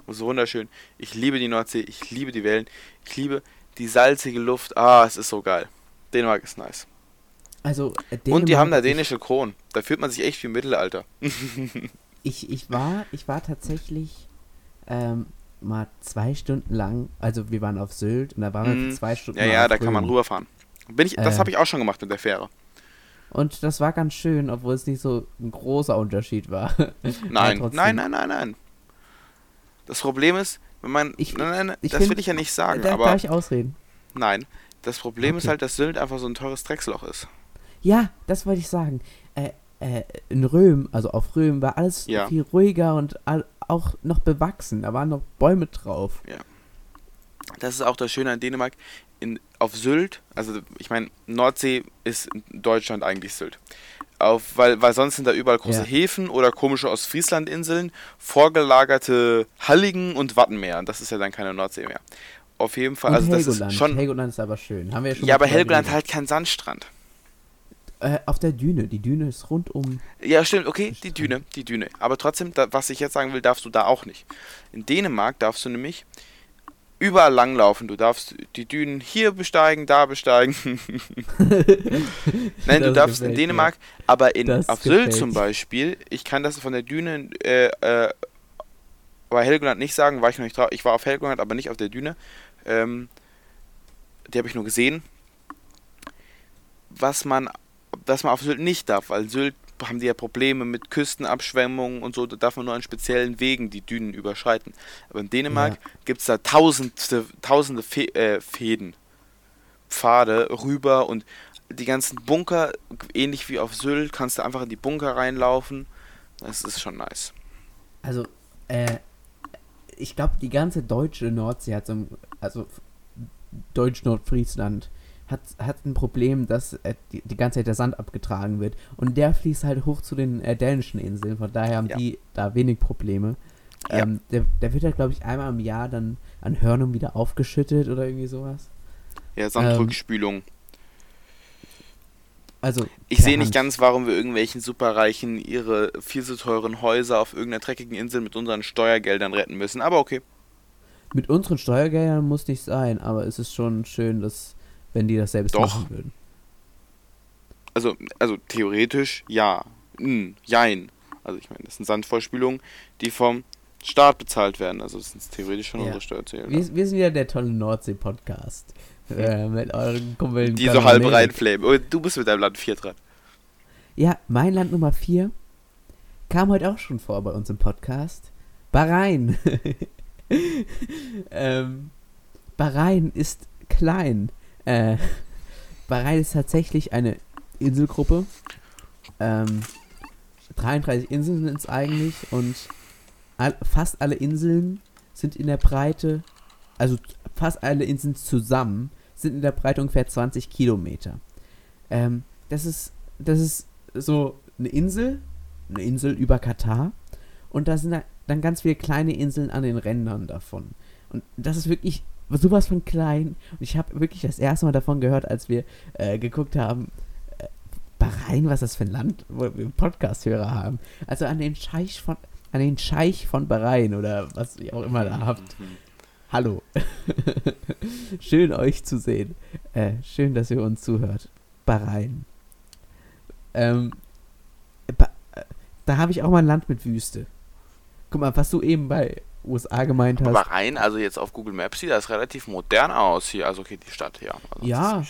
Ist wunderschön. Ich liebe die Nordsee, ich liebe die Wellen, ich liebe die salzige Luft. Ah, es ist so geil. Dänemark ist nice.
Also, äh,
Und die haben da
Dänemark-
dänische Kronen. Da fühlt man sich echt wie im Mittelalter.
Ich, ich war, ich war tatsächlich ähm, mal zwei Stunden lang, also wir waren auf Sylt und da waren wir für zwei Stunden
Ja, ja, da kann man
Rügen.
rüberfahren. Bin ich, das
Äh.
habe ich auch schon gemacht mit der Fähre.
Und das war ganz schön, obwohl es nicht so ein großer Unterschied war.
Nein, nein, nein, nein, nein. Das Problem ist, wenn man.
Ich-
nein, nein, nein,
ich
das
find-
will ich ja nicht sagen,
da
aber
darf ich ausreden.
nein. Das Problem ist
Okay.
halt, dass Sylt einfach so ein teures Drecksloch ist.
Ja, das wollte ich sagen. Äh, äh, in Röhm, also auf Röhm, war alles
Ja.
viel ruhiger und all, auch noch bewachsen. Da waren noch Bäume drauf.
Das ist auch das Schöne an Dänemark. In, auf Sylt, also ich meine, Nordsee ist in Deutschland eigentlich Sylt. Auf, weil, weil sonst sind da überall große
Ja.
Häfen oder komische Ostfrieslandinseln, vorgelagerte Halligen und Wattenmeer. Das ist ja dann keine Nordsee mehr. Auf jeden Fall,
Und
also das
Helgoland.
ist schon.
Helgoland ist aber schön. Haben wir ja schon
Ja, aber Helgoland hat halt keinen Sandstrand.
Äh, auf der Düne. Die Düne ist rundum.
Ja, stimmt, okay, die. Düne, die Düne. Aber trotzdem, da, was ich jetzt sagen will, darfst du da auch nicht. In Dänemark darfst du nämlich überall langlaufen. Du darfst die Dünen hier besteigen, da besteigen. Nein, du darfst in Dänemark, aber in,
Das
auf Sylt zum
mir.
Beispiel, ich kann das von der Düne äh, äh, bei Helgoland nicht sagen, war ich noch nicht drauf. Ich war auf Helgoland, aber nicht auf der Düne. Ähm, die habe ich nur gesehen. Was man, was man auf Sylt nicht darf, weil Sylt haben die ja Probleme mit Küstenabschwemmungen und so, da darf man nur an speziellen Wegen die Dünen überschreiten. Aber in Dänemark gibt es da tausende, tausende Fe äh, Fäden, Pfade rüber und die ganzen Bunker, ähnlich wie auf Sylt, kannst du einfach in die Bunker reinlaufen. Das ist schon nice.
Also, äh, ich glaube, die ganze deutsche Nordsee hat so ein, also Deutsch-Nordfriesland hat, hat ein Problem, dass äh, die, die ganze Zeit der Sand abgetragen wird. Und der fließt halt hoch zu den äh, dänischen Inseln. Von daher haben
Ja.
die da wenig Probleme.
Ja.
Ähm, der, der wird halt, glaube ich, einmal im Jahr dann an Hörnum wieder aufgeschüttet oder irgendwie sowas.
Ja, Sandrückspülung.
Also,
Ich sehe nicht ganz, warum wir irgendwelchen Superreichen ihre viel zu teuren Häuser auf irgendeiner dreckigen Insel mit unseren Steuergeldern retten müssen. Aber okay.
Mit unseren Steuergeldern muss nicht sein, aber es ist schon schön, dass, wenn die das selbst
Doch.
machen würden.
Also, also theoretisch ja. Hm, jein. Also ich meine, das sind Sandvollspülungen, die vom Staat bezahlt werden. Also das sind theoretisch schon
Ja.
unsere Steuerzähler.
Wir, wir sind wieder der tolle Nordsee-Podcast. Äh, mit euren Kumpeln.
Die so halb reinflamen. Oh, du bist mit deinem Land 4 dran.
Ja, mein Land Nummer 4 kam heute auch schon vor bei uns im Podcast. Bahrain. ähm, Bahrain ist klein. Äh, Bahrain ist tatsächlich eine Inselgruppe. Ähm, 33 Inseln sind es eigentlich und all, fast alle Inseln sind in der Breite, also fast alle Inseln zusammen sind in der Breite ungefähr 20 Kilometer. Ähm, das ist, das ist so eine Insel, eine Insel über Katar und da sind da dann ganz viele kleine Inseln an den Rändern davon. Und das ist wirklich sowas von klein. Und ich habe wirklich das erste Mal davon gehört, als wir äh, geguckt haben, äh, Bahrain, was ist das für ein Land, wo wir Podcast-Hörer haben. Also an den Scheich von, an den Scheich von Bahrain oder was ihr auch immer da habt.
Mhm.
Hallo. schön euch zu sehen. Äh, schön, dass ihr uns zuhört. Bahrain. Ähm, ba äh, da habe ich auch mal ein Land mit Wüste. Guck mal, was du eben bei USA gemeint hast.
Aber rein, also jetzt auf Google Maps sieht das relativ modern aus hier. Also okay, die Stadt, ja. Also
Ja.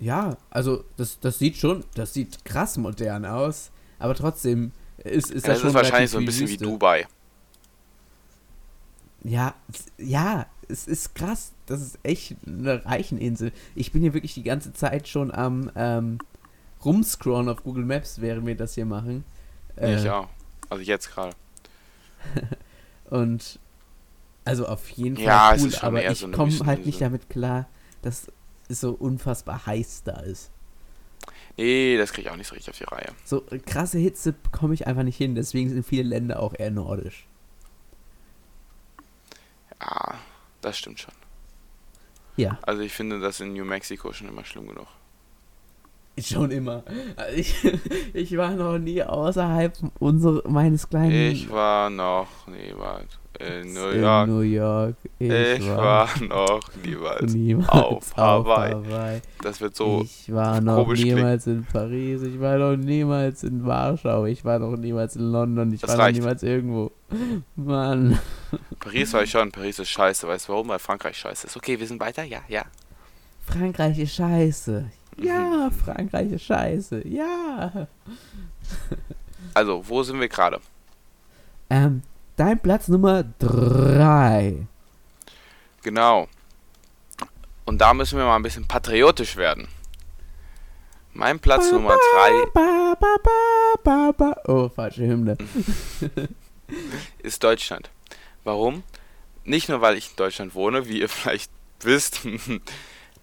Ja, also das, das sieht schon, das sieht krass modern aus, aber trotzdem ist, ist
Ja,
das
das
schon
ist wahrscheinlich so ein bisschen wie
Wüste.
Dubai.
Ja, ja, es ist krass. Das ist echt eine Reicheninsel. Ich bin hier wirklich die ganze Zeit schon am ähm, rumscrollen auf Google Maps, während wir das hier machen. Äh,
ich auch. Also jetzt gerade.
Und also auf jeden Fall
Ja,
cool, aber ich
so
komme halt nicht damit klar, dass es so unfassbar heiß da ist.
Nee, das kriege ich auch nicht so richtig auf die Reihe.
So äh, krasse Hitze bekomme ich einfach nicht hin, deswegen sind viele Länder auch eher nordisch.
Ja, das stimmt schon.
Ja,
Also ich finde das in New Mexico schon immer schlimm genug.
schon immer. Also Ich, ich war noch nie außerhalb unser, meines kleinen
Ich war noch niemals in New
in
York.
New York. Ich,
Ich war noch niemals.
niemals
auf Hawaii. Das wird so.
ich war noch niemals in Paris, ich war noch niemals in Warschau, ich war noch niemals in London, ich
Das
war noch
reicht.
niemals irgendwo. Mann.
Paris war ich schon. Paris ist scheiße. Weißt du warum? Weil Frankreich scheiße ist. Okay, wir sind weiter. Ja, ja.
Frankreich ist scheiße. Ja,
Mhm.
Frankreich ist scheiße. Ja.
Also, wo sind wir gerade?
Ähm, dein Platz Nummer 3.
Genau. Und da müssen wir mal ein bisschen patriotisch werden. Mein Platz Nummer 3
Ba, ba, ba. Oh, falsche Hymne.
ist Deutschland. Warum? Nicht nur, weil ich in Deutschland wohne, wie ihr vielleicht wisst,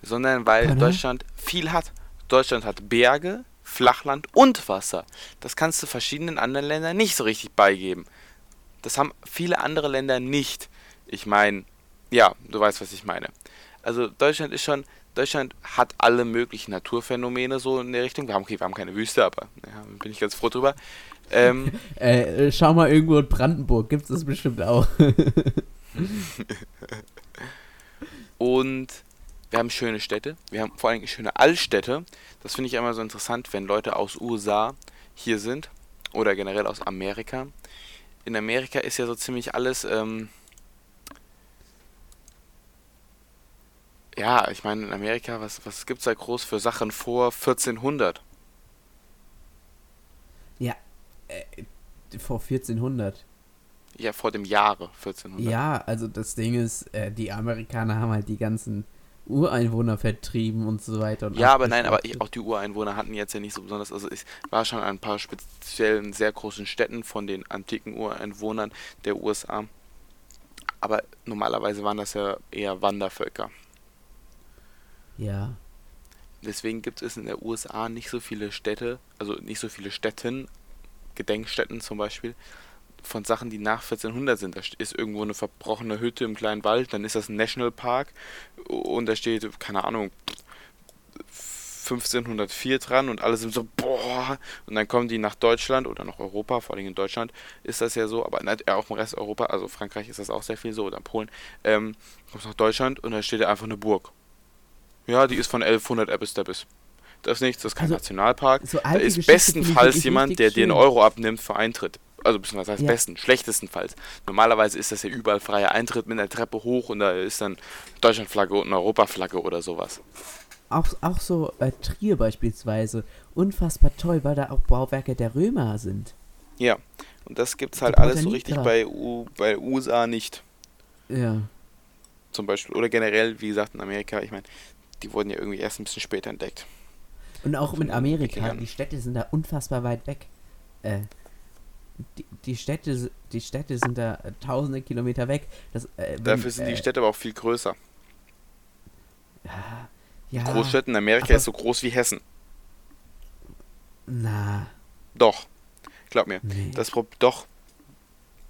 sondern weil
Oder?
Deutschland viel hat. Deutschland hat Berge, Flachland und Wasser. Das kannst du verschiedenen anderen Ländern nicht so richtig beigeben. Das haben viele andere Länder nicht. Ich meine, ja, du weißt, was ich meine. Also Deutschland ist schon, Deutschland hat alle möglichen Naturphänomene so in der Richtung. Wir haben, okay, wir haben keine Wüste, aber ja, bin ich ganz froh drüber. Ähm,
Äh, schau mal irgendwo in Brandenburg, gibt's das bestimmt auch.
Und wir haben schöne Städte. Wir haben vor allem schöne Altstädte. Das finde ich immer so interessant, wenn Leute aus USA hier sind oder generell aus Amerika. In Amerika ist ja so ziemlich alles. Ähm ja, ich meine, in Amerika, was, was gibt es da groß für Sachen vor 1400?
äh, vor 1400.
Ja, vor dem Jahre 1400.
Ja, also das Ding ist, äh, die Amerikaner haben halt die ganzen Ureinwohner vertrieben und so weiter. Und
ja, aber nein, aber auch die Ureinwohner hatten jetzt ja nicht so besonders, also es war schon ein paar speziellen sehr großen Städten von den antiken Ureinwohnern der USA. Aber normalerweise waren das ja eher Wandervölker.
Ja.
Deswegen gibt es in der USA nicht so viele Städte, also nicht so viele Städten, Gedenkstätten zum Beispiel, von Sachen, die nach 1400 sind. Da ist irgendwo eine verbrochene Hütte im kleinen Wald, dann ist das ein Nationalpark und da steht, keine Ahnung, 1504 dran und alle sind so, boah, und dann kommen die nach Deutschland oder nach Europa, vor allem in Deutschland ist das ja so, aber auch im Rest Europa, also Frankreich ist das auch sehr viel so, oder Polen, ähm, kommst nach Deutschland und da steht einfach eine Burg. Ja, die ist von 1100 Ebbes Debbes. Das ist nichts, das ist kein also, Nationalpark. So da ist bestenfalls jemand, der dir einen Euro abnimmt für Eintritt. Also was heißt ja. besten, schlechtestenfalls. Normalerweise ist das ja überall freier Eintritt mit einer Treppe hoch und da ist dann Deutschlandflagge und eine Europaflagge oder sowas.
Auch, auch so äh, Trier beispielsweise. Unfassbar toll, weil da auch Bauwerke der Römer sind.
Ja, und das gibt's halt alles so richtig bei, U bei USA nicht.
Ja.
Zum Beispiel. Oder generell, wie gesagt, in Amerika, ich meine, die wurden ja irgendwie erst ein bisschen später entdeckt.
Und auch mit Amerika, die Städte sind da unfassbar weit weg. Äh, die, die, Städte, die Städte sind da tausende Kilometer weg. Das,
äh, wenn, Dafür sind die äh, Städte aber auch viel größer.
Ja.
Großstädte in Amerika ist so groß wie Hessen.
Na.
Doch. Glaub mir. Nee. Das Pro doch.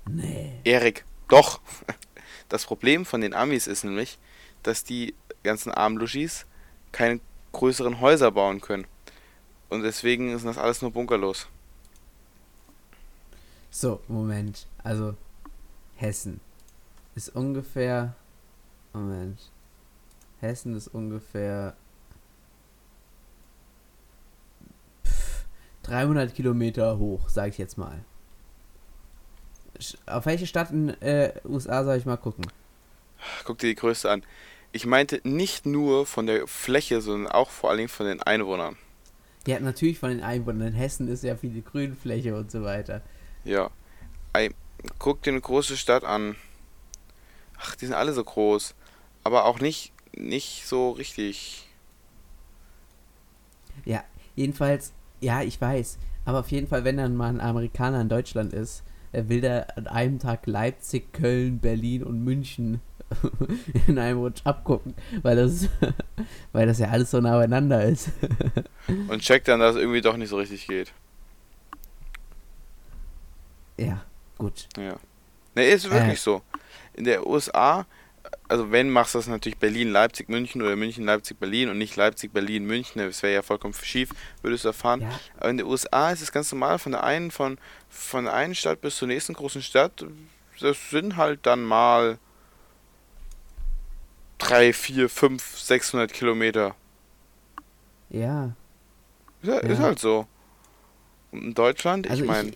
Nee.
Erik, doch. Das Problem von den Amis ist nämlich, dass die ganzen armen Logis keine größeren Häuser bauen können. Und deswegen ist das alles nur bunkerlos.
So, Moment. Also, Hessen ist ungefähr. Moment. Hessen ist ungefähr. 300 Kilometer hoch, sag ich jetzt mal. Auf welche Stadt in äh, USA soll ich mal gucken?
Guck dir die größte an. Ich meinte nicht nur von der Fläche, sondern auch vor allen Dingen von den Einwohnern.
Ja, natürlich von den Einwohnern. In Hessen ist ja viel Grünfläche und so weiter.
Ja. Guck dir eine große Stadt an. Ach, die sind alle so groß. Aber auch nicht, nicht so richtig.
Ja, jedenfalls, ja, ich weiß. Aber auf jeden Fall, wenn dann mal ein Amerikaner in Deutschland ist, will der an einem Tag Leipzig, Köln, Berlin und München in einem Rutsch abgucken, weil das, weil das ja alles so nah beieinander ist.
und checkt dann, dass es irgendwie doch nicht so richtig geht.
Ja. Gut.
Ja. Ne, ist wirklich äh. so. In der USA, also wenn machst du das natürlich Berlin, Leipzig, München oder München, Leipzig, Berlin und nicht Leipzig, Berlin, München, das wäre ja vollkommen schief, würdest du erfahren. Ja. Aber in der USA ist es ganz normal, von der einen, von, von der einen Stadt bis zur nächsten großen Stadt, das sind halt dann mal 3, 4, 5, 600 Kilometer.
Ja.
Ist, ja. ist halt so. Und in Deutschland, also ich meine.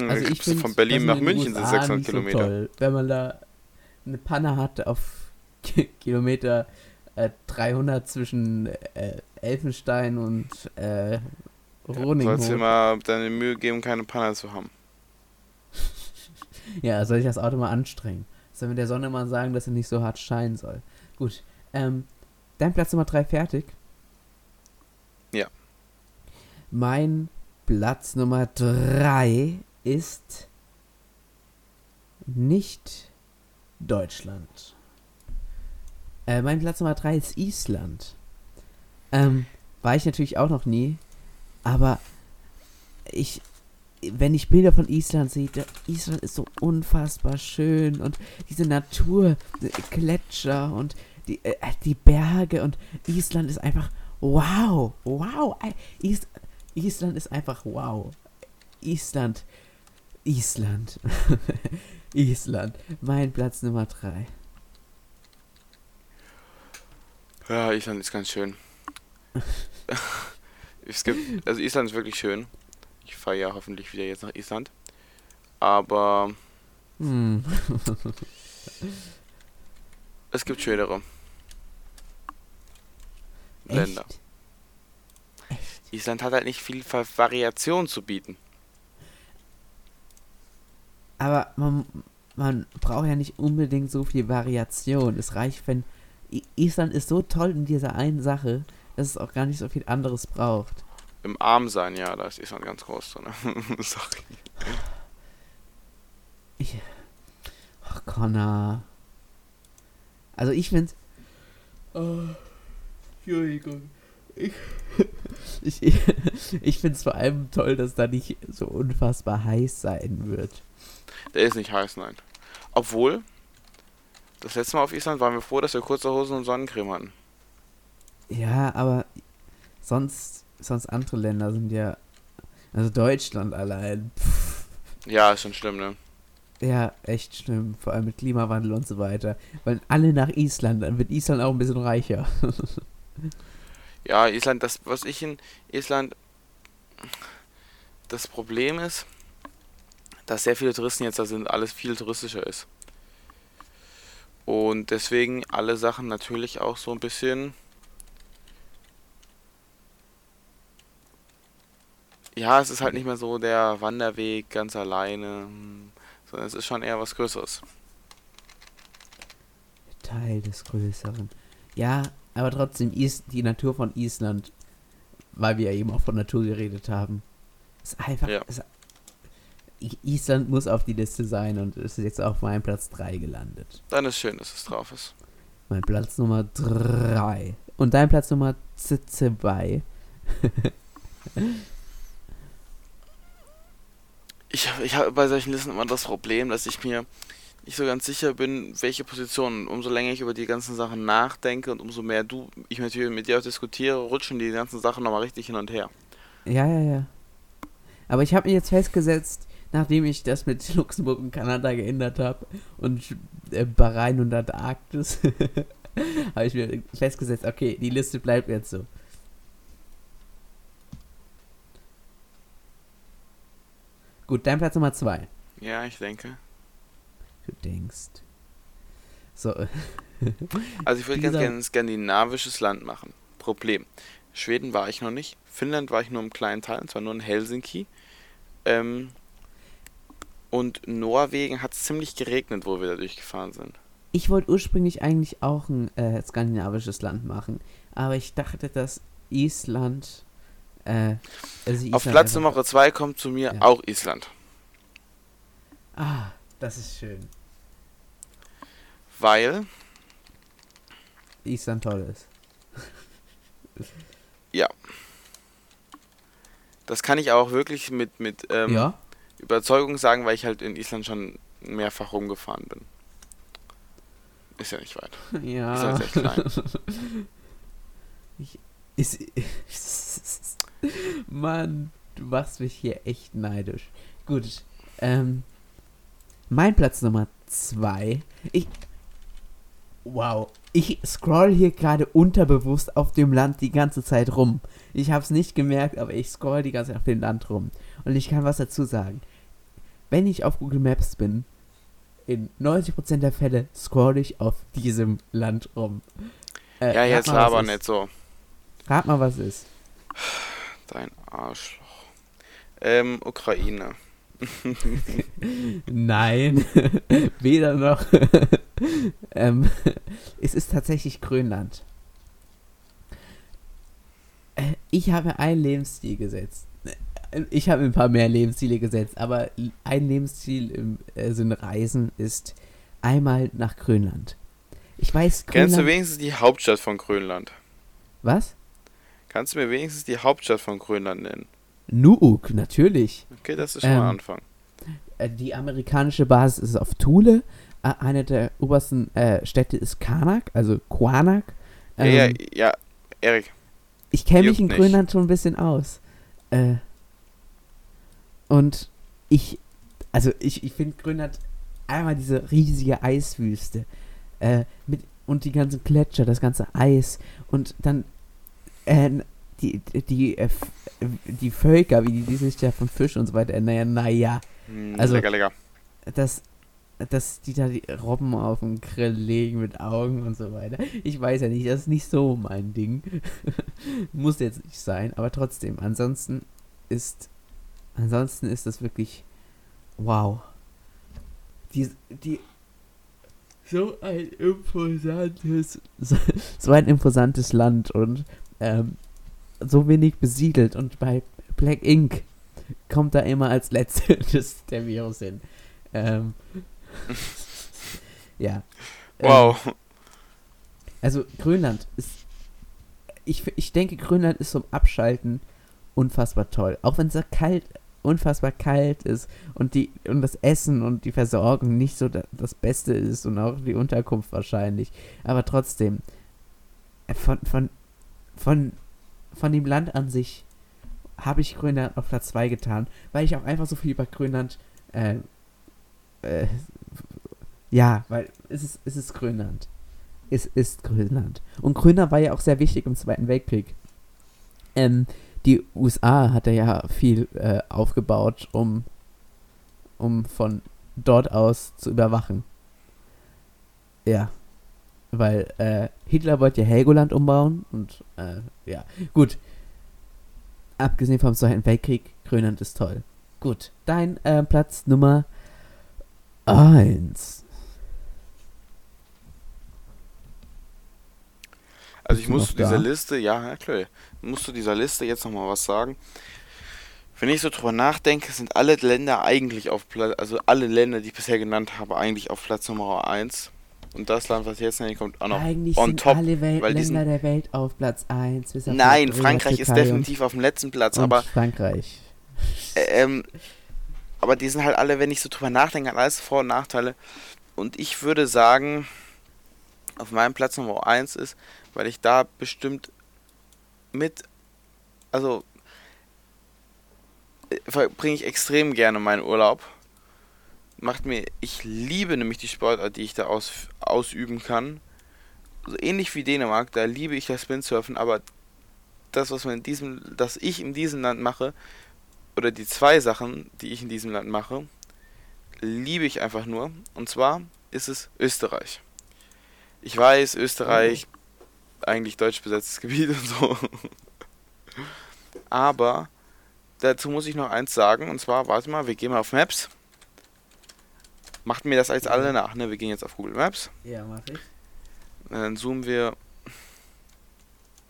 Hm, also ich von Berlin nach München sind 600 Kilometer. So toll,
wenn man da eine Panne hat auf Kilometer äh, 300 zwischen äh, Elfenstein und äh, Roninghof.
Ja, sollst dir mal deine Mühe geben, keine Panne zu haben.
ja, soll ich das Auto mal anstrengen? Soll mit der Sonne mal sagen, dass er nicht so hart scheinen soll? Gut. Ähm, dein Platz Nummer 3 fertig?
Ja.
Mein Platz Nummer 3 ist nicht Deutschland. Äh, mein Platz Nummer 3 ist Island. Ähm, war ich natürlich auch noch nie, aber ich, wenn ich Bilder von Island sehe, Island ist so unfassbar schön und diese Natur, die Gletscher und die, äh, die Berge und Island ist einfach wow, wow. Is Island ist einfach wow. Island Island. Island. Mein Platz Nummer 3.
Ja, Island ist ganz schön. es gibt, also Island ist wirklich schön. Ich fahre ja hoffentlich wieder jetzt nach Island. Aber hm. es gibt schönere Länder. Echt? Island hat halt nicht viel Variation zu bieten.
Aber man, man braucht ja nicht unbedingt so viel Variation. Es reicht, wenn Island ist so toll in dieser einen Sache, dass es auch gar nicht so viel anderes braucht.
Im Armsein, ja, da ist Island ganz groß drin. Sorry.
Ich, ach, Connor. Also ich finde Oh, Entschuldigung. Ich, ich, ich finde es vor allem toll, dass da nicht so unfassbar heiß sein wird.
Der ist nicht heiß, nein. Obwohl, das letzte Mal auf Island waren wir froh, dass wir kurze Hosen und Sonnencreme hatten.
Ja, aber sonst, sonst andere Länder sind ja. Also Deutschland allein. Pff.
Ja, ist schon schlimm, ne?
Ja, echt schlimm. Vor allem mit Klimawandel und so weiter. Weil alle nach Island, dann wird Island auch ein bisschen reicher.
ja, Island, das, was ich in Island. Das Problem ist, dass sehr viele Touristen jetzt da sind, alles viel touristischer ist. Und deswegen alle Sachen natürlich auch so ein bisschen. Ja, es ist halt nicht mehr so der Wanderweg ganz alleine. Sondern es ist schon eher was Größeres.
Teil des Größeren. Ja, aber trotzdem ist die Natur von Island, weil wir ja eben auch von Natur geredet haben, ist einfach.
Ja.
Ist, Island muss auf die Liste sein und ist jetzt auf meinem Platz 3 gelandet.
Dann ist schön, dass es drauf ist.
Mein Platz Nummer 3. Und dein Platz Nummer 2.
ich habe ich hab bei solchen Listen immer das Problem, dass ich mir nicht so ganz sicher bin, welche Position. Umso länger ich über die ganzen Sachen nachdenke und umso mehr du, ich natürlich mit dir auch diskutiere, rutschen die ganzen Sachen nochmal richtig hin und her.
Ja, ja, ja. Aber ich habe mir jetzt festgesetzt, nachdem ich das mit Luxemburg und Kanada geändert habe und äh, Bahrain und Antarktis, habe ich mir festgesetzt, okay, die Liste bleibt jetzt so. Gut, dein Platz Nummer zwei.
Ja, ich denke.
Du denkst. So.
also ich würde ganz gerne ein skandinavisches Land machen. Problem. Schweden war ich noch nicht. Finnland war ich nur im kleinen Teil, und zwar nur in Helsinki. Ähm, und Norwegen hat es ziemlich geregnet, wo wir da durchgefahren sind.
Ich wollte ursprünglich eigentlich auch ein äh, skandinavisches Land machen, aber ich dachte, dass Island äh,
also Auf Platz Nummer 2 kommt zu mir ja. auch Island.
Ah, das ist schön.
Weil
Island toll ist.
ja. Das kann ich auch wirklich mit, mit ähm,
ja?
Überzeugung sagen, weil ich halt in Island schon mehrfach rumgefahren bin. Ist ja nicht weit.
Ja.
Ist halt echt
klein. ich, ist, Mann, du machst mich hier echt neidisch. Gut, ähm, mein Platz Nummer zwei. Ich, wow, ich scroll hier gerade unterbewusst auf dem Land die ganze Zeit rum. Ich hab's nicht gemerkt, aber ich scroll die ganze Zeit auf dem Land rum. Und ich kann was dazu sagen. Wenn ich auf Google Maps bin, in 90% der Fälle scroll ich auf diesem Land rum.
Äh, ja, jetzt aber nicht so.
Rat mal, was ist.
Dein Arschloch. Ähm, Ukraine.
Nein, weder noch. ähm, es ist tatsächlich Grönland. Äh, ich habe einen Lebensstil gesetzt. Ich habe ein paar mehr Lebensstile gesetzt, aber ein Lebensstil im äh, Sinne Reisen ist einmal nach Grönland. Ich weiß,
Grönland. Kennst du wenigstens die Hauptstadt von Grönland?
Was?
Kannst du mir wenigstens die Hauptstadt von Grönland nennen?
Nuuk, natürlich.
Okay, das ist schon ähm, mal Anfang.
Äh, die amerikanische Basis ist auf Thule. Äh, eine der obersten äh, Städte ist Kanak, also Quanak.
Ähm, ja, ja, ja, Erik.
Ich kenne mich in nicht. Grönland schon ein bisschen aus. Äh, und ich, also ich, ich finde Grönland einmal diese riesige Eiswüste. Äh, mit, und die ganzen Gletscher, das ganze Eis. Und dann äh, die, die, äh, die Völker, wie die, die sich ja von Fisch und so weiter ernähren, naja.
Mm, also, lecker, lecker.
Das, dass die da die Robben auf den Grill legen mit Augen und so weiter. Ich weiß ja nicht, das ist nicht so mein Ding. Muss jetzt nicht sein, aber trotzdem. Ansonsten ist, ansonsten ist das wirklich, wow. Die, die, so ein imposantes, so ein imposantes Land und ähm, so wenig besiedelt und bei Black Ink kommt da immer als letztes der Virus hin. Ähm, ja.
Wow.
Ähm, also Grönland ist, ich, ich denke Grönland ist zum Abschalten unfassbar toll. Auch wenn es kalt, unfassbar kalt ist und die und das Essen und die Versorgung nicht so da, das Beste ist und auch die Unterkunft wahrscheinlich. Aber trotzdem, äh, von, von, von, von dem Land an sich habe ich Grönland auf Platz 2 getan, weil ich auch einfach so viel über Grönland, äh, äh, ja, weil es ist, es ist Grönland. Es ist Grönland. Und Grönland war ja auch sehr wichtig im Zweiten Weltkrieg. Ähm, die USA hat ja viel äh, aufgebaut, um, um von dort aus zu überwachen. Ja. Weil äh, Hitler wollte ja Helgoland umbauen und äh, ja. Gut. Abgesehen vom Zweiten Weltkrieg, Grönland ist toll. Gut. Dein äh, Platz Nummer 1.
Also ich muss zu dieser Liste, ja, klar, muss zu dieser Liste jetzt nochmal was sagen. Wenn ich so drüber nachdenke, sind alle Länder eigentlich auf Platz, also alle Länder, die ich bisher genannt habe, eigentlich auf Platz Nummer 1. Und das Land, was jetzt nenne, kommt auch noch
eigentlich on sind top. alle Welt weil Länder der Welt auf Platz 1.
Nein, Frankreich ist definitiv auf dem letzten Platz, aber.
Frankreich.
Äh, ähm, aber die sind halt alle, wenn ich so drüber nachdenke, alles Vor- und Nachteile. Und ich würde sagen, auf meinem Platz Nummer 1 ist, weil ich da bestimmt mit, also äh, verbringe ich extrem gerne meinen Urlaub. Macht mir, ich liebe nämlich die Sportart, die ich da aus, ausüben kann. So ähnlich wie Dänemark, da liebe ich das Windsurfen, aber das, was man in diesem, das ich in diesem Land mache, oder die zwei Sachen, die ich in diesem Land mache, liebe ich einfach nur. Und zwar ist es Österreich. Ich weiß, Österreich eigentlich deutsch besetztes Gebiet und so. Aber dazu muss ich noch eins sagen, und zwar, warte mal, wir gehen mal auf Maps. Macht mir das jetzt alle nach, ne? Wir gehen jetzt auf Google Maps.
Ja, mach ich.
Dann zoomen wir,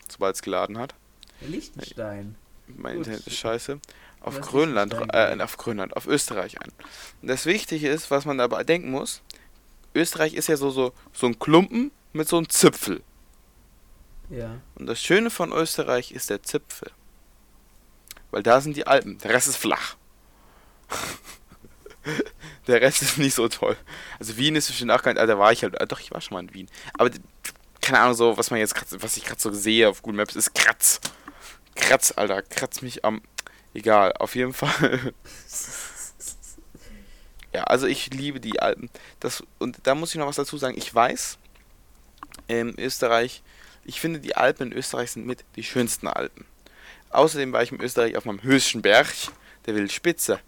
sobald es geladen hat.
Liechtenstein.
Mein Gut. Internet ist scheiße. Auf Grönland, äh, auf Grönland, auf Österreich ein. Und das Wichtige ist, was man dabei denken muss, Österreich ist ja so, so, so ein Klumpen mit so einem Zipfel.
Ja.
Und das Schöne von Österreich ist der Zipfel. Weil da sind die Alpen. Der Rest ist flach. der Rest ist nicht so toll. Also Wien ist bestimmt auch kein. Da war ich halt. Doch, ich war schon mal in Wien. Aber keine Ahnung, so, was man jetzt was ich gerade so sehe auf Google Maps, ist Kratz. Kratz, Alter. Kratz mich am. Egal, auf jeden Fall. ja, also ich liebe die Alpen. Das, und da muss ich noch was dazu sagen. Ich weiß, in Österreich ich finde, die Alpen in Österreich sind mit die schönsten Alpen. Außerdem war ich in Österreich auf meinem höchsten Berg, der Wildspitze.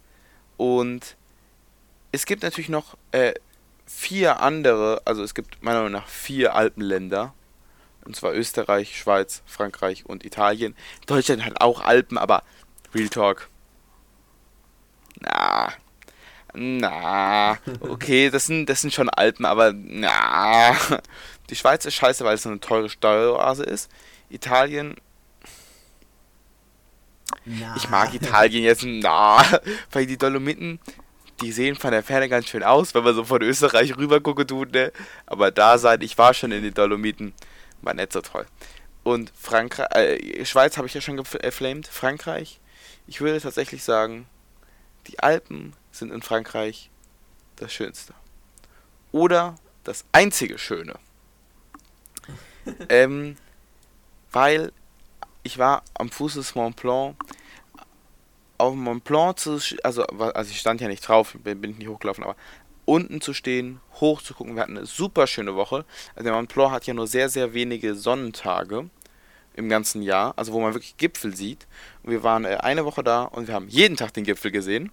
Und es gibt natürlich noch äh, vier andere, also es gibt meiner Meinung nach vier Alpenländer. Und zwar Österreich, Schweiz, Frankreich und Italien. Deutschland hat auch Alpen, aber Real Talk. Na. Na. Okay, das sind, das sind schon Alpen, aber na. Die Schweiz ist scheiße, weil es so eine teure Steueroase ist. Italien. Na. Ich mag Italien jetzt, na, weil die Dolomiten, die sehen von der Ferne ganz schön aus, wenn man so von Österreich rüber gucke tut, ne? Aber da sein, ich war schon in den Dolomiten, war nicht so toll. Und Frankreich, äh, Schweiz habe ich ja schon geflamed. Frankreich, ich würde tatsächlich sagen, die Alpen sind in Frankreich das Schönste. Oder das einzige Schöne ähm, weil ich war am Fuß des Mont Blanc. Auf dem Mont Blanc zu, also, also ich stand ja nicht drauf, bin, bin nicht hochgelaufen, aber unten zu stehen, hoch zu gucken. Wir hatten eine super schöne Woche. Also der Mont Blanc hat ja nur sehr, sehr wenige Sonnentage im ganzen Jahr, also wo man wirklich Gipfel sieht. Und wir waren äh, eine Woche da und wir haben jeden Tag den Gipfel gesehen.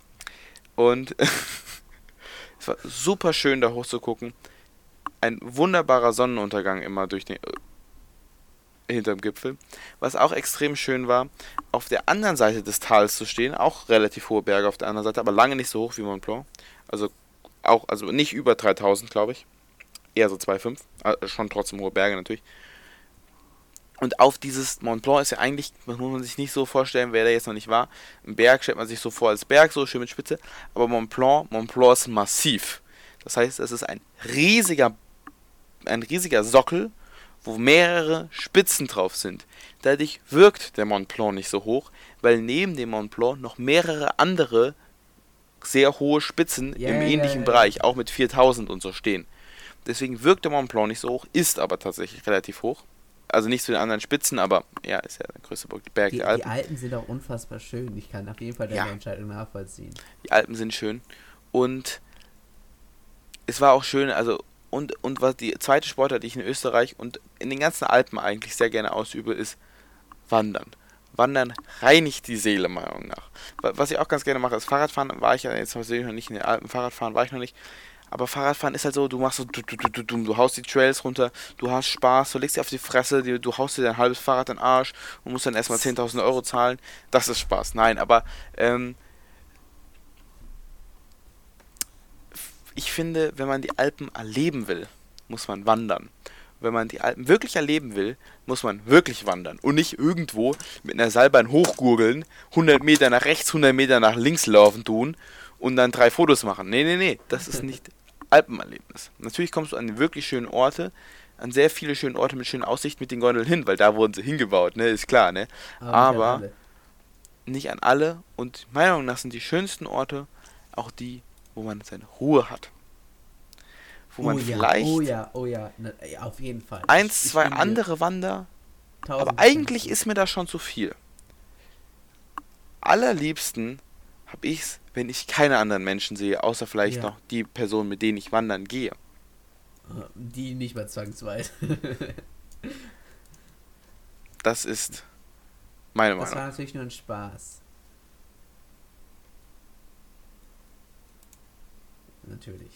Und es war super schön da hoch zu gucken ein wunderbarer Sonnenuntergang immer durch den äh, hinterm Gipfel. Was auch extrem schön war, auf der anderen Seite des Tals zu stehen, auch relativ hohe Berge auf der anderen Seite, aber lange nicht so hoch wie Mont Blanc. Also auch, also nicht über 3000, glaube ich. eher so 2,5. Also schon trotzdem hohe Berge natürlich. Und auf dieses Mont Blanc ist ja eigentlich, das muss man sich nicht so vorstellen, wer da jetzt noch nicht war. Ein Berg stellt man sich so vor als Berg, so schön mit Spitze. Aber Mont Blanc, Mont Blanc ist massiv. Das heißt, es ist ein riesiger, ein riesiger Sockel, wo mehrere Spitzen drauf sind. Dadurch wirkt der Mont Blanc nicht so hoch, weil neben dem Mont Blanc noch mehrere andere sehr hohe Spitzen
Ja,
im ähnlichen
ja.
Bereich, auch mit 4000 und so stehen. Deswegen wirkt der Mont Blanc nicht so hoch, ist aber tatsächlich relativ hoch. Also nicht zu den anderen Spitzen, aber ja, ist ja der größte Berg
Die,
der
die
Alpen.
Alpen sind auch unfassbar schön. Ich kann auf jeden Fall deine
Ja.
Entscheidung nachvollziehen.
Die Alpen sind schön. Und es war auch schön, also und, und was die zweite Sportart, die ich in Österreich und in den ganzen Alpen eigentlich sehr gerne ausübe, ist Wandern. Wandern reinigt die Seele, meiner Meinung nach. Wa- Was ich auch ganz gerne mache, ist Fahrradfahren. War ich ja jetzt noch nicht in den Alpen. Fahrradfahren war ich noch nicht. Aber Fahrradfahren ist halt so, du machst so, du, du, du, du, du, du haust die Trails runter, du hast Spaß, du legst dir auf die Fresse, du, du haust dir dein halbes Fahrrad in den Arsch und musst dann erstmal 10.000 Euro zahlen. Das ist Spaß. Nein, aber ähm, ich finde, wenn man die Alpen erleben will, muss man wandern. Wenn man die Alpen wirklich erleben will, muss man wirklich wandern und nicht irgendwo mit einer Seilbahn hochgurgeln, 100 Meter nach rechts, 100 Meter nach links laufen tun und dann drei Fotos machen. Nee, nee, nee, das ist nicht Alpenerlebnis. Natürlich kommst du an wirklich schöne Orte, an sehr viele schöne Orte mit schönen Aussichten mit den Gondeln hin, weil da wurden sie hingebaut, ne, ist klar, ne? Aber-
alle.
Nicht an alle und meiner Meinung nach sind die schönsten Orte auch die, wo man seine Ruhe hat. Wo man
oh, ja,
vielleicht
oh ja, oh ja, ne, auf jeden Fall.
eins,
Ich- ich
zwei andere Wander,
1000
aber eigentlich ist mir das schon zu viel. Allerliebsten habe ich's, wenn ich keine anderen Menschen sehe, außer vielleicht
Ja.
noch die Person, mit denen ich wandern gehe.
Die nicht mehr zwangsweise.
Das ist meine
Das
Meinung.
war natürlich nur ein Spaß. Natürlich.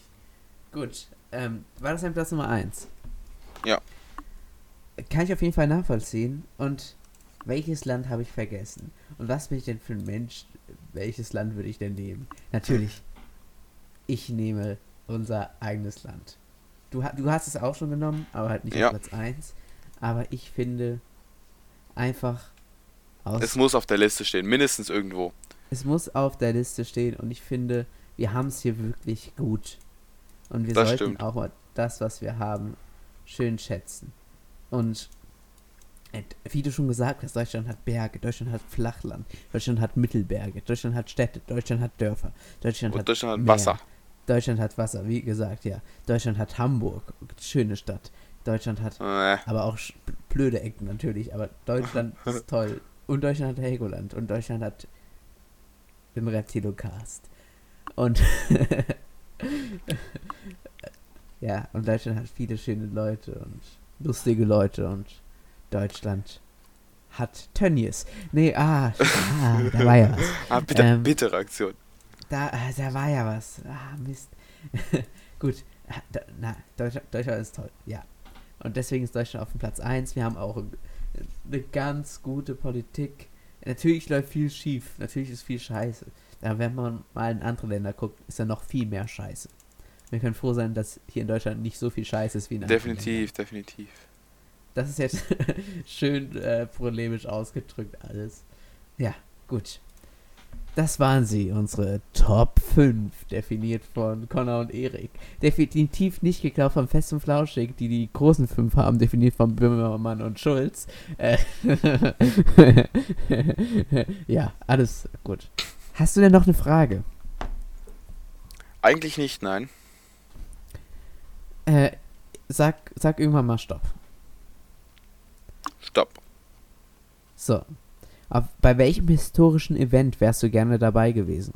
Gut. Ähm, war das dein Platz Nummer 1?
Ja.
Kann ich auf jeden Fall nachvollziehen. Und welches Land habe ich vergessen? Und was bin ich denn für ein Mensch? Welches Land würde ich denn nehmen? Natürlich. Ich nehme unser eigenes Land. Du, du hast es auch schon genommen, aber halt nicht
Ja.
auf Platz 1. Aber ich finde einfach aus
Es muss auf der Liste stehen, mindestens irgendwo.
es muss auf der Liste stehen und ich finde, wir haben es hier wirklich gut. Und wir
Das
sollten
stimmt.
auch mal das, was wir haben, schön schätzen. Und äh, wie du schon gesagt hast, Deutschland hat Berge, Deutschland hat Flachland, Deutschland hat Mittelberge, Deutschland hat Städte, Deutschland hat Dörfer, Deutschland
Und
hat
Deutschland hat
Meer,
Wasser.
Deutschland hat Wasser, wie gesagt, ja. Deutschland hat Hamburg, schöne Stadt. Deutschland hat
Äh,
aber auch blöde Ecken natürlich, aber Deutschland ist toll. Und Deutschland hat Helgoland und Deutschland hat den Reptilocast. Und ja, und Deutschland hat viele schöne Leute und lustige Leute und Deutschland hat Tönnies. Nee, ah, ah da war ja was.
ah, bitte,
Ähm,
bittere Aktion.
Da, äh, da war ja was. Ah, Mist. Gut. Ah, Da, na, Deutschland, Deutschland ist toll, ja. Und deswegen ist Deutschland auf dem Platz 1. Wir haben auch eine ganz gute Politik. Natürlich läuft viel schief. Natürlich ist viel Scheiße. Aber wenn man mal in andere Länder guckt, ist da noch viel mehr Scheiße. Wir können froh sein, dass hier in Deutschland nicht so viel Scheiße ist wie in anderen Ländern.
Definitiv, definitiv.
Das ist jetzt schön äh, polemisch ausgedrückt alles. Ja, gut. Das waren sie, unsere Top 5, definiert von Connor und Erik. Definitiv nicht geklaut von Fest und Flauschig, die die großen 5 haben, definiert von Böhmermann und Schulz. Äh, ja, alles gut. Hast du denn noch eine Frage?
Eigentlich nicht, nein.
Äh, sag, sag irgendwann mal Stopp.
Stopp.
So. Auf, bei welchem historischen Event wärst du gerne dabei gewesen?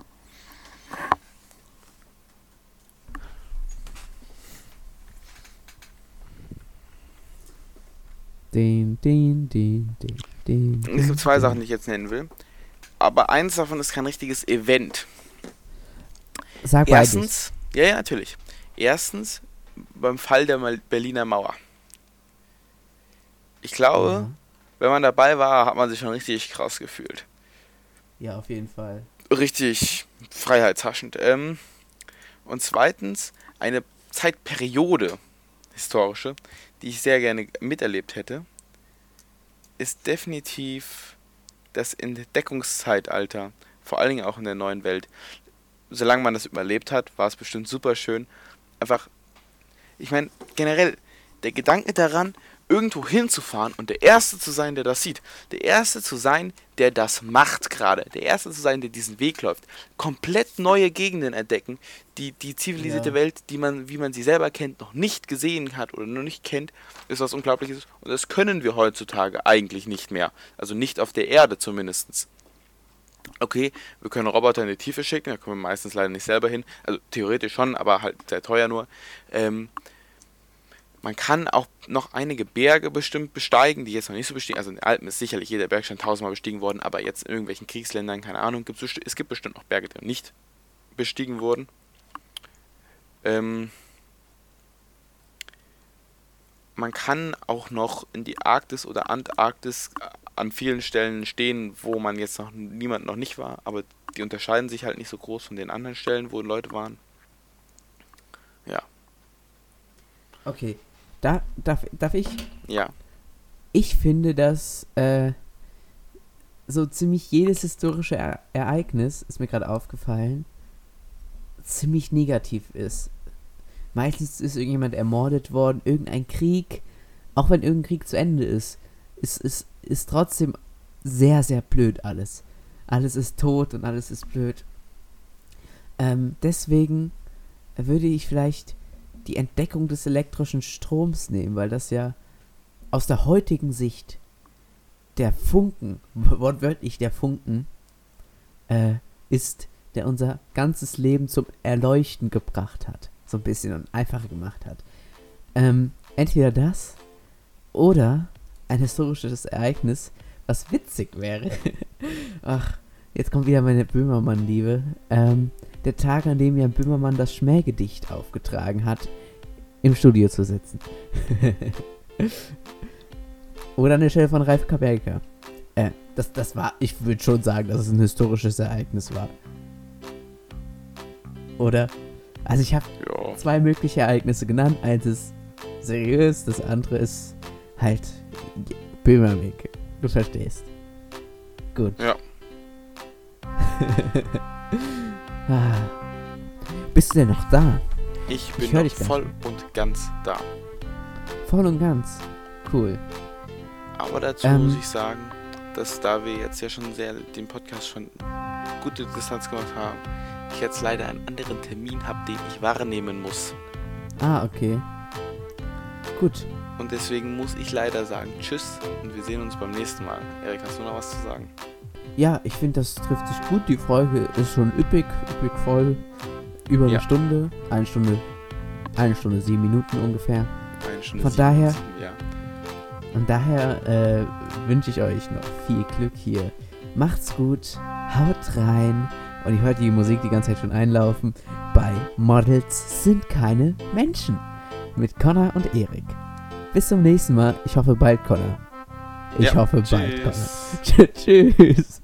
Den, den, den, den, den.
Es gibt zwei. Sachen, die ich jetzt nennen will. Aber eins davon ist kein richtiges Event.
Sag beides.
Erstens, ja, ja, natürlich. Erstens beim Fall der Berliner Mauer. Ich glaube,
Ja.
wenn man dabei war, hat man sich schon richtig krass gefühlt.
ja, auf jeden Fall.
Richtig freiheitshaschend. Ähm, und zweitens eine Zeitperiode, historische, die ich sehr gerne miterlebt hätte, ist definitiv das Entdeckungszeitalter, vor allen Dingen auch in der neuen Welt. Solange man das überlebt hat, war es bestimmt super schön. Einfach, ich meine, generell, der Gedanke daran, irgendwo hinzufahren und der Erste zu sein, der das sieht. Der Erste zu sein, der das macht gerade. Der Erste zu sein, der diesen Weg läuft. Komplett neue Gegenden entdecken, die die zivilisierte ja. Welt, die man, wie man sie selber kennt, noch nicht gesehen hat oder noch nicht kennt, ist was Unglaubliches. Und das können wir heutzutage eigentlich nicht mehr. Also nicht auf der Erde zumindest. Okay, wir können Roboter in die Tiefe schicken, da kommen wir meistens leider nicht selber hin. Also theoretisch schon, aber halt sehr teuer nur. Ähm, man kann auch noch einige Berge bestimmt besteigen, die jetzt noch nicht so bestiegen. Also in den Alpen ist sicherlich jeder Berg schon tausendmal bestiegen worden, aber jetzt in irgendwelchen Kriegsländern, keine Ahnung, gibt's, es gibt bestimmt noch Berge, die nicht bestiegen wurden. Ähm, man kann auch noch in die Arktis oder Antarktis an vielen Stellen stehen, wo man jetzt noch niemand noch nicht war, aber die unterscheiden sich halt nicht so groß von den anderen Stellen, wo Leute waren. Ja.
Okay, da, darf, darf ich?
Ja.
Ich finde, dass äh, so ziemlich jedes historische e Ereignis, ist mir gerade aufgefallen, ziemlich negativ ist. Meistens ist irgendjemand ermordet worden, irgendein Krieg, auch wenn irgendein Krieg zu Ende ist, ist, ist, ist trotzdem sehr, sehr blöd alles. Alles ist tot und alles ist blöd. Ähm, deswegen würde ich vielleicht die Entdeckung des elektrischen Stroms nehmen, weil das ja aus der heutigen Sicht der Funken, wortwörtlich der Funken, äh, ist, der unser ganzes Leben zum Erleuchten gebracht hat. So ein bisschen und einfacher gemacht hat. Ähm, entweder das oder ein historisches Ereignis, was witzig wäre. Ach, jetzt kommt wieder meine Böhmermann-Liebe. Ähm, der Tag, an dem Jan Böhmermann das Schmähgedicht aufgetragen hat, im Studio zu sitzen. Oder an der Stelle von Ralf Kabelka. Äh, das, das war, ich würde schon sagen, dass es ein historisches Ereignis war. Oder? Also ich habe zwei mögliche Ereignisse genannt. Eins ist seriös, das andere ist halt Böhmerweg. Du verstehst. Gut.
Ja.
Ah. Bist du denn noch da?
Ich bin ich noch voll und ganz da.
Voll und ganz. Cool.
Aber dazu ähm, muss ich sagen, dass da wir jetzt ja schon sehr den Podcast schon gute Distanz gemacht haben, ich jetzt leider einen anderen Termin habe, den ich wahrnehmen muss.
Ah, okay. Gut.
Und deswegen muss ich leider sagen Tschüss und wir sehen uns beim nächsten Mal. Erik, hast du noch was zu sagen?
Ja, ich finde, das trifft sich gut. Die Folge ist schon üppig, üppig voll. Über ja. eine Stunde. Eine Stunde. Eine Stunde, sieben Minuten ungefähr.
Eine Stunde,
Von daher.
Minuten, ja.
Und daher äh, wünsche ich euch noch viel Glück hier. Macht's gut, haut rein. Und ich hört die Musik die ganze Zeit schon einlaufen. Bei Models sind keine Menschen. Mit Connor und Erik. Bis zum nächsten Mal. Ich hoffe bald, Connor. Ich ja. hoffe bald. Tschüss. Tschüss.